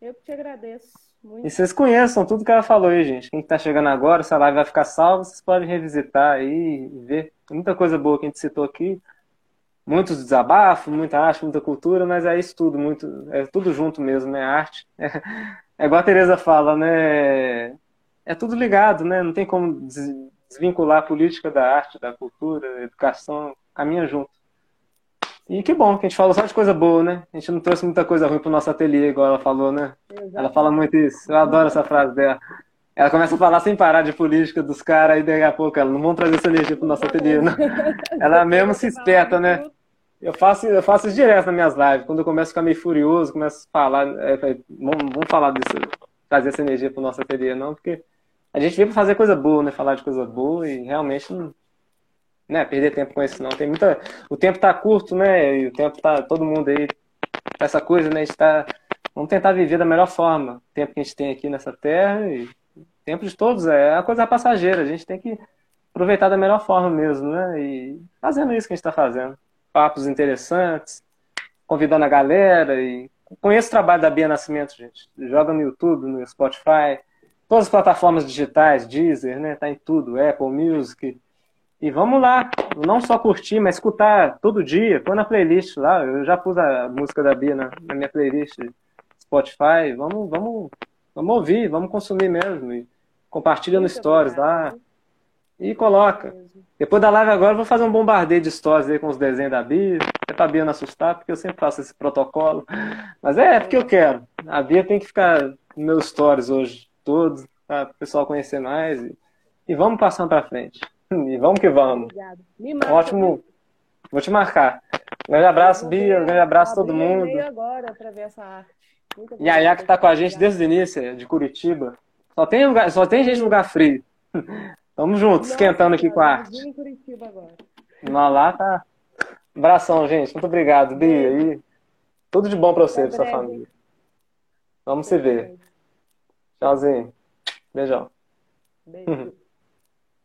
Eu te agradeço. Muito. E vocês conheçam tudo que ela falou aí, gente. Quem está chegando agora, essa live vai ficar salva, vocês podem revisitar aí e ver. Muita coisa boa que a gente citou aqui. Muitos desabafos, muita arte, muita cultura, mas é isso tudo, muito, é tudo junto mesmo, né? Arte. É, é igual a Tereza fala, né? É tudo ligado, né? Não tem como desvincular a política da arte, da cultura, da educação, caminha junto. E que bom que a gente falou só de coisa boa, né? A gente não trouxe muita coisa ruim pro nosso ateliê, igual ela falou, né? Exatamente. Ela fala muito isso. Eu adoro essa frase dela. Ela começa a falar sem parar de política dos caras, e daqui a pouco ela não vão trazer essa energia pro nosso ateliê, não. Ela mesmo se esperta, né? Eu faço, eu faço isso direto nas minhas lives. Quando eu começo a ficar meio furioso, começo a falar, é, vamos, vamos falar disso, trazer essa energia pro nosso ateliê, não, porque a gente veio pra fazer coisa boa, né? Falar de coisa boa e realmente não né, perder tempo com isso não. Tem muita, o tempo tá curto, né? E o tempo tá todo mundo aí essa coisa, né? A gente tá vamos tentar viver da melhor forma. O tempo que a gente tem aqui nessa terra e tempo de todos é a coisa passageira. A gente tem que aproveitar da melhor forma mesmo, né? E fazendo isso que a gente está fazendo. Papos interessantes, convidando a galera e conheço o trabalho da Bia Nascimento, gente. Joga no YouTube, no Spotify, todas as plataformas digitais, Deezer, né? Tá em tudo, Apple Music. E vamos lá, não só curtir, mas escutar todo dia, põe na playlist lá. Eu já pus a música da Bia na, na minha playlist Spotify. Vamos, vamos, vamos ouvir, vamos consumir mesmo. E compartilha no Stories lá. E coloca. Depois da live agora eu vou fazer um bombardeio de stories aí com os desenhos da Bia. É pra Bia não assustar, porque eu sempre faço esse protocolo. Mas é, é porque eu quero. A Bia tem que ficar nos meus stories hoje todos, para o pessoal conhecer mais. E, e vamos passando para frente. E vamos que vamos. Marca, Ótimo. Vou te marcar. Um grande abraço, Bia. Um grande abraço a todo mundo. agora para ver essa arte. E a que está com a gente desde o início, de Curitiba. Só tem, lugar, só tem gente no lugar frio. Vamos juntos, esquentando aqui com a arte. Em Curitiba agora. Não, lá tá. Abração, gente. Muito obrigado, Bia. E tudo de bom para você e sua família. Vamos se ver. Tchauzinho. Beijão. Beijo.